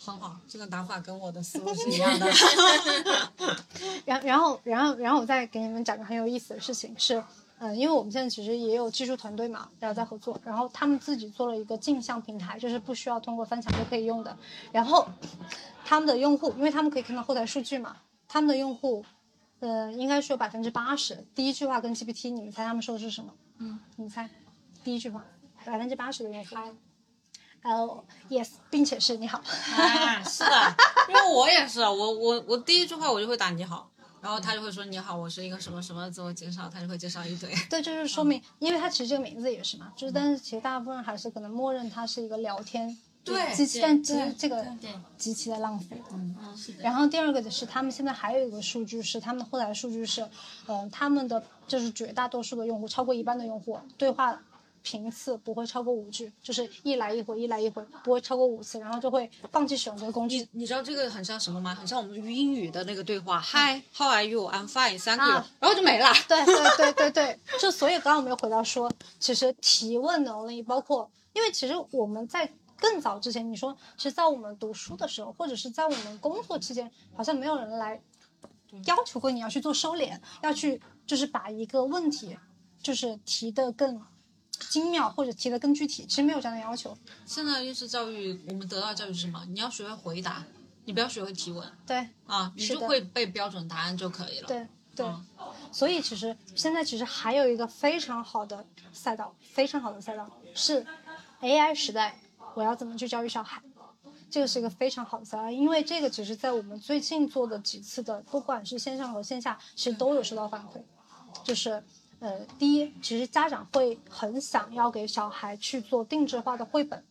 很好，这个打法跟我的思路是一样的。*laughs* 然然后然后然后我再给你们讲个很有意思的事情，是，嗯，因为我们现在其实也有技术团队嘛，然后在合作，然后他们自己做了一个镜像平台，就是不需要通过翻墙就可以用的。然后他们的用户，因为他们可以看到后台数据嘛，他们的用户，呃，应该是有百分之八十。第一句话跟 GPT，你们猜他们说的是什么？嗯，你们猜。第一句话，百分之八十的用户，哦，yes，并且是你好，是的，因为我也是，我我我第一句话我就会打你好，然后他就会说你好，我是一个什么什么自我介绍，他就会介绍一堆。对，就是说明，因为他其实这个名字也是嘛，就是但是其实大部分人还是可能默认它是一个聊天机器，但其实这个极其的浪费。嗯，是的。然后第二个的是，他们现在还有一个数据是，他们的后台数据是，嗯，他们的就是绝大多数的用户，超过一半的用户对话。频次不会超过五句，就是一来一回，一来一回，不会超过五次，然后就会放弃使用这个工具。你知道这个很像什么吗？很像我们英语的那个对话，Hi，How are you？I'm fine，Thank you，然后就没了。对对对对对，就所以刚刚我们又回到说，其实提问能力，包括因为其实我们在更早之前，你说，其实在我们读书的时候，或者是在我们工作期间，好像没有人来要求过你要去做收敛，要去就是把一个问题就是提的更。精妙或者提的更具体，其实没有这样的要求。现在应试教育，我们得到教育是什么？你要学会回答，你不要学会提问。对啊，你就会背标准答案就可以了。对对，所以其实现在其实还有一个非常好的赛道，非常好的赛道是 AI 时代，我要怎么去教育小孩？这个是一个非常好的赛道，因为这个其实在我们最近做的几次的，不管是线上和线下，其实都有收到反馈，就是。呃，第一，其实家长会很想要给小孩去做定制化的绘本，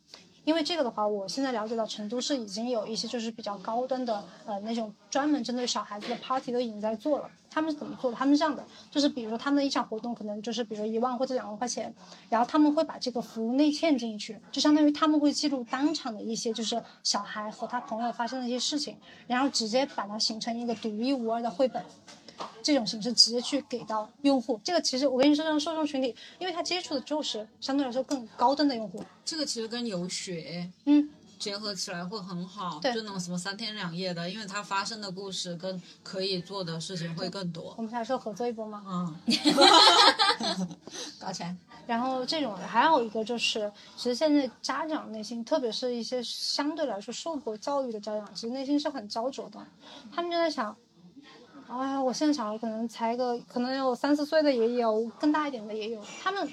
因为这个的话，我现在了解到成都市已经有一些就是比较高端的呃那种专门针对小孩子的 party 都已经在做了。他们是怎么做的？他们是这样的，就是比如他们的一场活动可能就是比如一万或者两万块钱，然后他们会把这个服务内嵌进去，就相当于他们会记录当场的一些就是小孩和他朋友发生的一些事情，然后直接把它形成一个独一无二的绘本。这种形式直接去给到用户，这个其实我跟你说，这种受众群体，因为他接触的就是相对来说更高端的用户。这个其实跟游学，嗯，结合起来会很好，就那种什么三天两夜的，因为它发生的故事跟可以做的事情会更多。我们才说合作一波吗？嗯，*laughs* 搞起来。然后这种还有一个就是，其实现在家长内心，特别是一些相对来说受过教育的家长，其实内心是很焦灼的，他们就在想。哎呀，我现在小孩可能才个，可能有三四岁的也有，更大一点的也有。他们，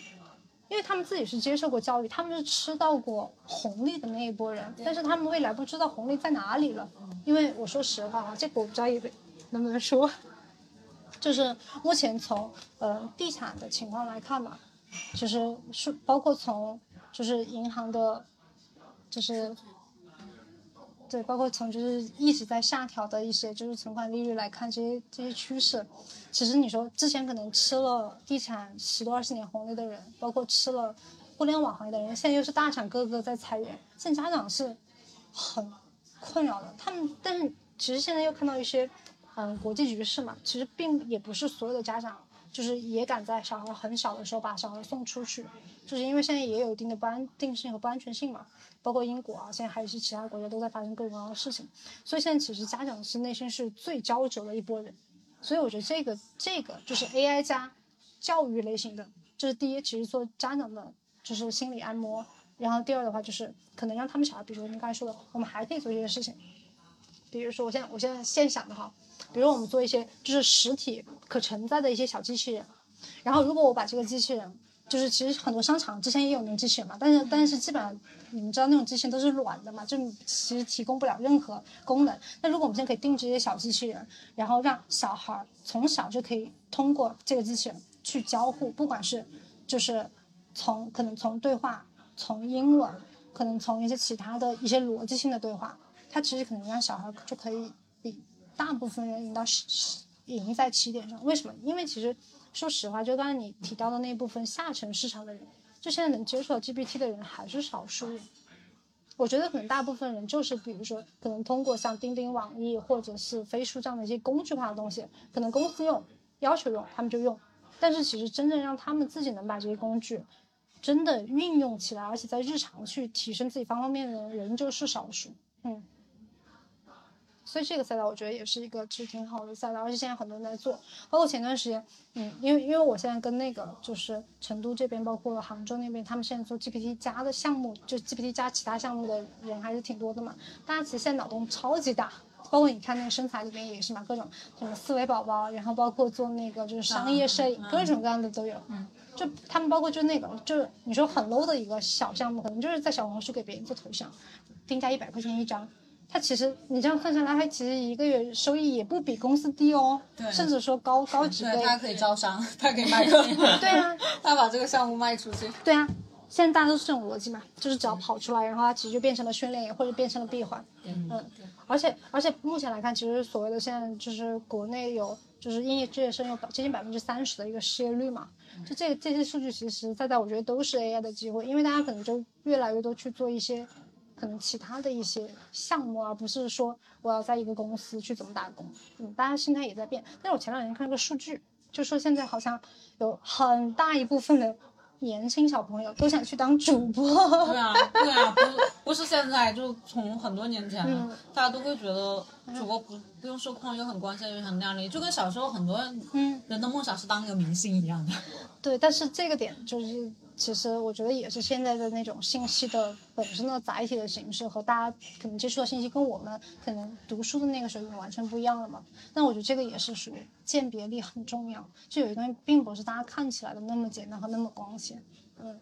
因为他们自己是接受过教育，他们是吃到过红利的那一波人，但是他们未来不知道红利在哪里了。因为我说实话啊，这个我不知道也能不能说，*laughs* 就是目前从呃地产的情况来看嘛，就是是包括从就是银行的就是对，包括从就是一直在下调的一些就是存款利率来看，这些这些趋势，其实你说之前可能吃了地产十多二十年红利的人，包括吃了互联网行业的人，现在又是大厂个个在裁员，现在家长是很困扰的。他们但是其实现在又看到一些嗯国际局势嘛，其实并也不是所有的家长就是也敢在小孩很小的时候把小孩送出去，就是因为现在也有一定的不安定性和不安全性嘛。包括英国啊，现在还有一些其他国家都在发生各种各样的事情，所以现在其实家长是内心是最焦灼的一波人，所以我觉得这个这个就是 AI 加教育类型的，这是第一，其实做家长的就是心理按摩，然后第二的话就是可能让他们小孩，比如说你刚才说的，我们还可以做一些事情，比如说我现在我现在现想的哈，比如我们做一些就是实体可承载的一些小机器人，然后如果我把这个机器人。就是其实很多商场之前也有那种机器人嘛，但是但是基本上你们知道那种机器人都是软的嘛，就其实提供不了任何功能。那如果我们现在可以定制一些小机器人，然后让小孩从小就可以通过这个机器人去交互，不管是就是从可能从对话，从英文，可能从一些其他的一些逻辑性的对话，它其实可能让小孩就可以比大部分人赢到赢在起点上。为什么？因为其实。说实话，就刚才你提到的那部分下沉市场的人，就现在能接触到 GPT 的人还是少数。我觉得可能大部分人就是，比如说，可能通过像钉钉、网易或者是飞书这样的一些工具化的东西，可能公司用、要求用，他们就用。但是其实真正让他们自己能把这些工具 *laughs* 真的运用起来，而且在日常去提升自己方方面面的人，就是少数。嗯。所以这个赛道我觉得也是一个其实挺好的赛道，而且现在很多人在做，包括前段时间，嗯，因为因为我现在跟那个就是成都这边，包括杭州那边，他们现在做 GPT 加的项目，就 GPT 加其他项目的人还是挺多的嘛。大家其实现在脑洞超级大，包括你看那个身材里边也是嘛，各种什么思维宝宝，然后包括做那个就是商业摄影，各种各样的都有。嗯。就他们包括就那个，就是你说很 low 的一个小项目，可能就是在小红书给别人做头像，定价一百块钱一张。他其实你这样算下来，他其实一个月收益也不比公司低哦，甚至说高高几倍。对，他可以招商，他可以卖课。*laughs* 对啊，*laughs* 他把这个项目卖出去。对啊，现在大家都是这种逻辑嘛，就是只要跑出来，然后它其实就变成了训练营或者变成了闭环。嗯，而且而且目前来看，其实所谓的现在就是国内有就是应届毕业生有接近百分之三十的一个失业率嘛，就这这些数据其实在在我觉得都是 AI 的机会，因为大家可能就越来越多去做一些。可能其他的一些项目，而不是说我要在一个公司去怎么打工。嗯，大家心态也在变。但是我前两天看了个数据，就说现在好像有很大一部分的年轻小朋友都想去当主播。对啊，*laughs* 对啊，不不是现在，就从很多年前，大家都会觉得主播不不用受控，又很光鲜，又很靓丽，就跟小时候很多人人的梦想是当个明星一样的。对，但是这个点就是。其实我觉得也是现在的那种信息的本身的载体的形式和大家可能接触的信息跟我们可能读书的那个时候已经完全不一样了嘛。那我觉得这个也是属于鉴别力很重要，就有些东西并不是大家看起来的那么简单和那么光鲜，嗯。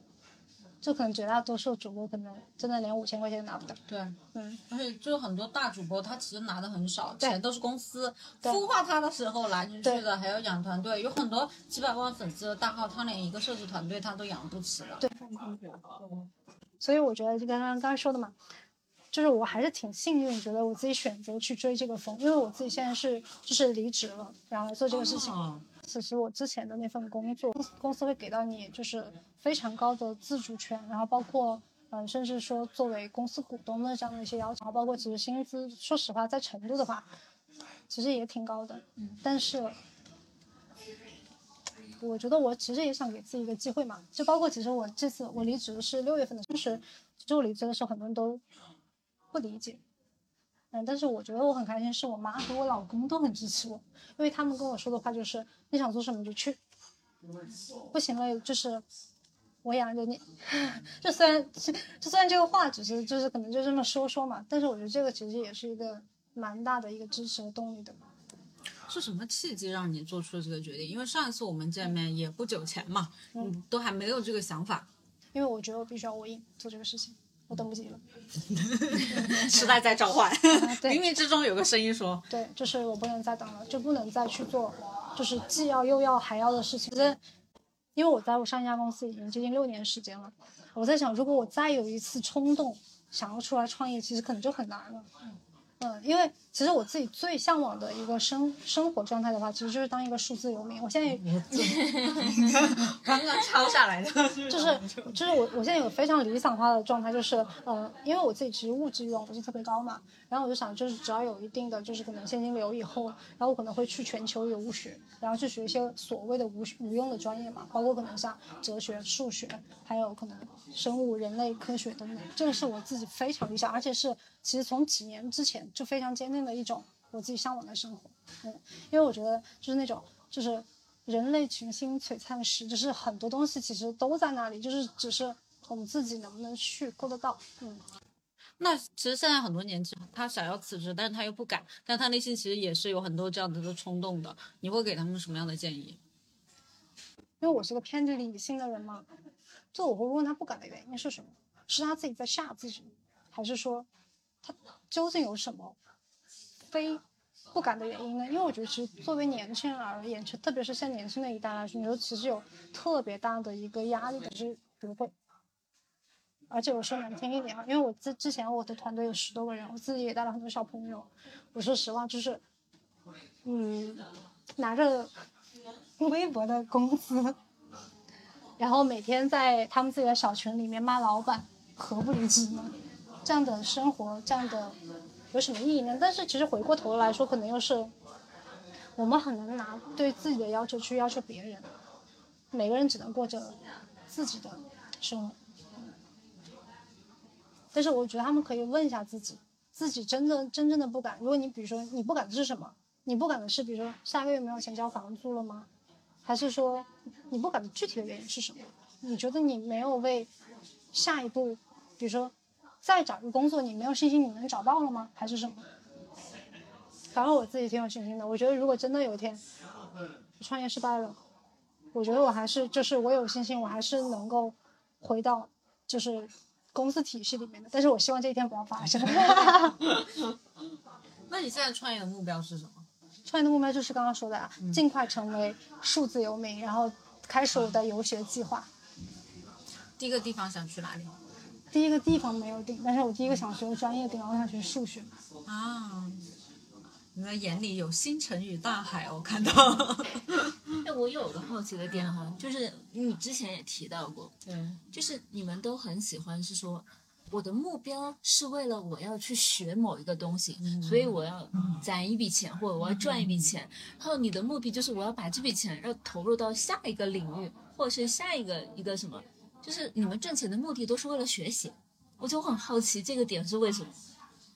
就可能绝大多数主播可能真的连五千块钱都拿不到。对，嗯，而且就很多大主播，他其实拿的很少，钱都是公司孵化他的时候拿进去的，还要养团队。有很多几百万粉丝的大号，他连一个设置团队他都养不起了。对，所以我觉得就刚刚刚才说的嘛，就是我还是挺幸运，觉得我自己选择去追这个风，因为我自己现在是就是离职了，然后来做这个事情。其实我之前的那份工作，公司会给到你就是非常高的自主权，然后包括嗯，甚至说作为公司股东的这样的一些要求，包括其实薪资，说实话，在成都的话，其实也挺高的。嗯。但是，我觉得我其实也想给自己一个机会嘛，就包括其实我这次我离职是六月份的，当时就我离职的时候很多人都不理解。嗯，但是我觉得我很开心，是我妈和我老公都很支持我，因为他们跟我说的话就是你想做什么就去，不行了就是我养着你。*laughs* 就虽然就虽然这个话只是就是可能就这么说说嘛，但是我觉得这个其实也是一个蛮大的一个支持和动力的。是什么契机让你做出了这个决定？因为上一次我们见面也不久前嘛，嗯，都还没有这个想法。因为我觉得我必须要 all in 做这个事情。我等不及了，*laughs* 时代在召唤，*laughs* 冥冥之中有个声音说：“对，就是我不能再等了，就不能再去做，就是既要又要还要的事情。”其实，因为我在我上一家公司已经接近六年时间了，我在想，如果我再有一次冲动想要出来创业，其实可能就很难了。嗯，因为其实我自己最向往的一个生生活状态的话，其实就是当一个数字游民。我现在 *laughs* 刚刚抄下来的，就是就是我我现在有非常理想化的状态，就是呃，因为我自己其实物质欲望不是特别高嘛，然后我就想，就是只要有一定的就是可能现金流以后，然后我可能会去全球游学，然后去学一些所谓的无无用的专业嘛，包括可能像哲学、数学，还有可能生物、人类科学等等，这个是我自己非常理想，而且是其实从几年之前就非常坚定的一种我自己向往的生活。嗯，因为我觉得就是那种就是人类群星璀璨时，就是很多东西其实都在那里，就是只是我们自己能不能去够得到。嗯。那其实现在很多年轻人，他想要辞职，但是他又不敢，但他内心其实也是有很多这样子的冲动的。你会给他们什么样的建议？因为我是个偏理性的人嘛，就我会问他不敢的原因是什么？是他自己在吓自己，还是说他究竟有什么非不敢的原因呢？因为我觉得，其实作为年轻人而言，就特别是像年轻的一代来说，你说其实有特别大的一个压力的是不会。而且我说难听一点啊，因为我之之前我的团队有十多个人，我自己也带了很多小朋友。我说实话，就是，嗯，拿着微薄的工资，然后每天在他们自己的小群里面骂老板，何不离职呢？这样的生活，这样的有什么意义呢？但是其实回过头来说，可能又是我们很难拿对自己的要求去要求别人，每个人只能过着自己的生活。但是我觉得他们可以问一下自己，自己真的真正的不敢。如果你比如说你不敢的是什么？你不敢的是比如说下个月没有钱交房租了吗？还是说你不敢的具体的原因是什么？你觉得你没有为下一步，比如说再找个工作，你没有信心你能找到了吗？还是什么？反正我自己挺有信心的。我觉得如果真的有一天创业失败了，我觉得我还是就是我有信心，我还是能够回到就是。公司体系里面的，但是我希望这一天不要发生。*laughs* 那你现在创业的目标是什么？创业的目标就是刚刚说的啊，尽快成为数字游民，然后开始我的游学计划。第一个地方想去哪里？第一个地方没有定，但是我第一个想学的专业定了，我想学数学。啊。你的眼里有星辰与大海，我看到。*laughs* 哎，我有个好奇的点哈，就是你之前也提到过，对，就是你们都很喜欢是说，我的目标是为了我要去学某一个东西，所以我要攒一笔钱或者我要赚一笔钱，然后你的目的就是我要把这笔钱要投入到下一个领域或者是下一个一个什么，就是你们挣钱的目的都是为了学习，我就很好奇这个点是为什么。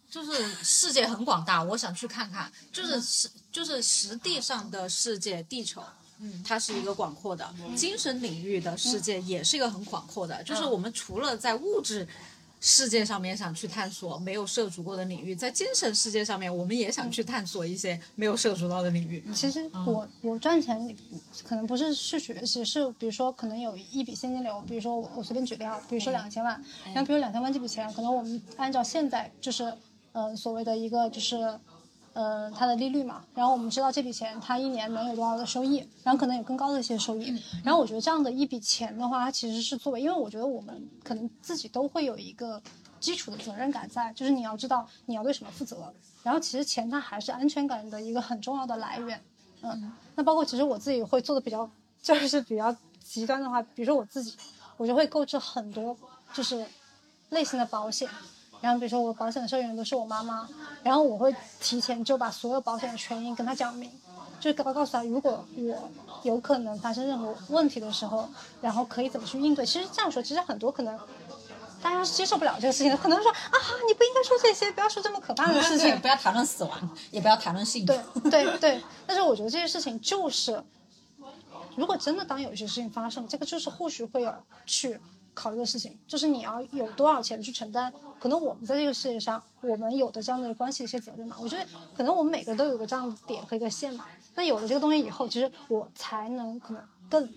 就是世界很广大，我想去看看。就是实就是实地上的世界，地球，嗯，它是一个广阔的。精神领域的世界也是一个很广阔的。就是我们除了在物质世界上面想去探索没有涉足过的领域，在精神世界上面，我们也想去探索一些没有涉足到的领域。其实我我赚钱可能不是是学习，是比如说可能有一笔现金流，比如说我我随便举例啊，比如说两千万，然后比如两千万这笔钱，可能我们按照现在就是。呃，所谓的一个就是，呃，它的利率嘛。然后我们知道这笔钱它一年能有多少的收益，然后可能有更高的一些收益。然后我觉得这样的一笔钱的话，它其实是作为，因为我觉得我们可能自己都会有一个基础的责任感在，就是你要知道你要对什么负责。然后其实钱它还是安全感的一个很重要的来源。嗯，那包括其实我自己会做的比较，就是比较极端的话，比如说我自己，我就会购置很多就是类型的保险。然后比如说我保险的受益人都是我妈妈，然后我会提前就把所有保险的权益跟她讲明，就告告诉她，如果我有可能发生任何问题的时候，然后可以怎么去应对。其实这样说，其实很多可能大家是接受不了这个事情的，可能说啊，你不应该说这些，不要说这么可怕的事情，不要谈论死亡，也不要谈论性。对对对，但是我觉得这些事情就是，如果真的当有一些事情发生，这个就是后续会有去。考虑的事情就是你要有多少钱去承担，可能我们在这个世界上，我们有的这样的关系一些责任嘛。我觉得可能我们每个都有个这样的点和一个线嘛。那有了这个东西以后，其实我才能可能更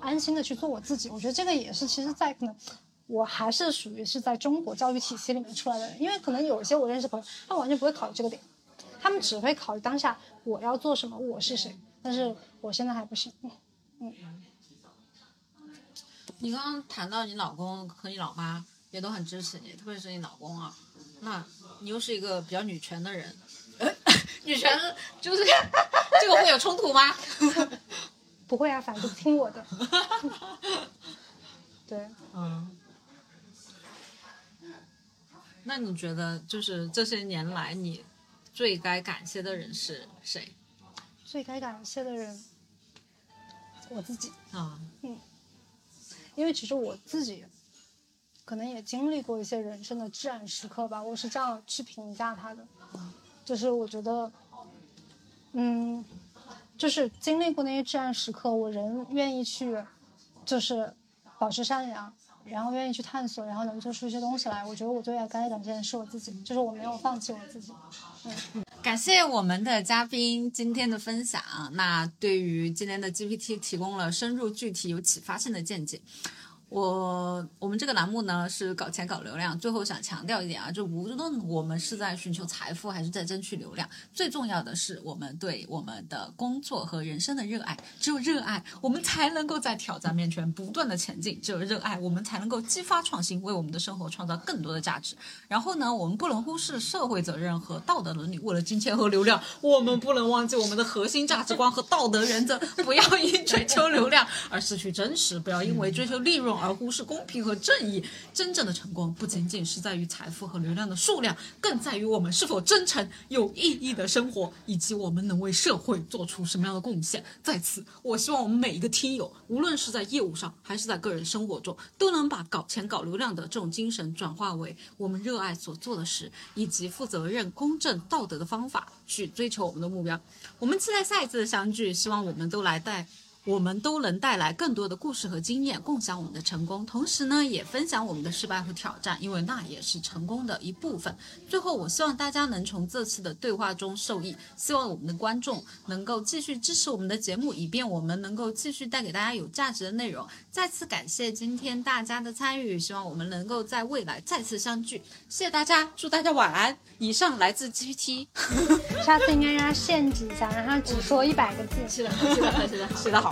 安心的去做我自己。我觉得这个也是，其实，在可能我还是属于是在中国教育体系里面出来的人，因为可能有一些我认识朋友，他完全不会考虑这个点，他们只会考虑当下我要做什么，我是谁。但是我现在还不行，嗯。你刚刚谈到你老公和你老妈，也都很支持你，特别是你老公啊，那你又是一个比较女权的人，*laughs* 女权就是这个会有冲突吗？*laughs* 不会啊，反正听我的。*laughs* 对，嗯。那你觉得，就是这些年来你最该感谢的人是谁？最该感谢的人，我自己。啊，嗯，因为其实我自己可能也经历过一些人生的至暗时刻吧，我是这样去评价他的，就是我觉得，嗯，就是经历过那些至暗时刻，我仍愿意去，就是保持善良。然后愿意去探索，然后能做出一些东西来。我觉得我最该感谢的是我自己，就是我没有放弃我自己。嗯，感谢我们的嘉宾今天的分享。那对于今天的 GPT 提供了深入、具体、有启发性的见解。我我们这个栏目呢是搞钱搞流量，最后想强调一点啊，就无论我们是在寻求财富还是在争取流量，最重要的是我们对我们的工作和人生的热爱。只有热爱，我们才能够在挑战面前不断的前进；只有热爱，我们才能够激发创新，为我们的生活创造更多的价值。然后呢，我们不能忽视社会责任和道德伦理。为了金钱和流量，我们不能忘记我们的核心价值观和道德原则。不要因追求流量而失去真实，不要因为追求利润。而忽视公平和正义，真正的成功不仅仅是在于财富和流量的数量，更在于我们是否真诚、有意义的生活，以及我们能为社会做出什么样的贡献。在此，我希望我们每一个听友，无论是在业务上还是在个人生活中，都能把搞钱、搞流量的这种精神转化为我们热爱所做的事，以及负责任、公正、道德的方法去追求我们的目标。我们期待下一次的相聚，希望我们都来带。我们都能带来更多的故事和经验，共享我们的成功，同时呢，也分享我们的失败和挑战，因为那也是成功的一部分。最后，我希望大家能从这次的对话中受益，希望我们的观众能够继续支持我们的节目，以便我们能够继续带给大家有价值的内容。再次感谢今天大家的参与，希望我们能够在未来再次相聚。谢谢大家，祝大家晚安。以上来自 GPT，下次应该让他限制一下，让他只说一百个字。是的，是的，是的，写的，好，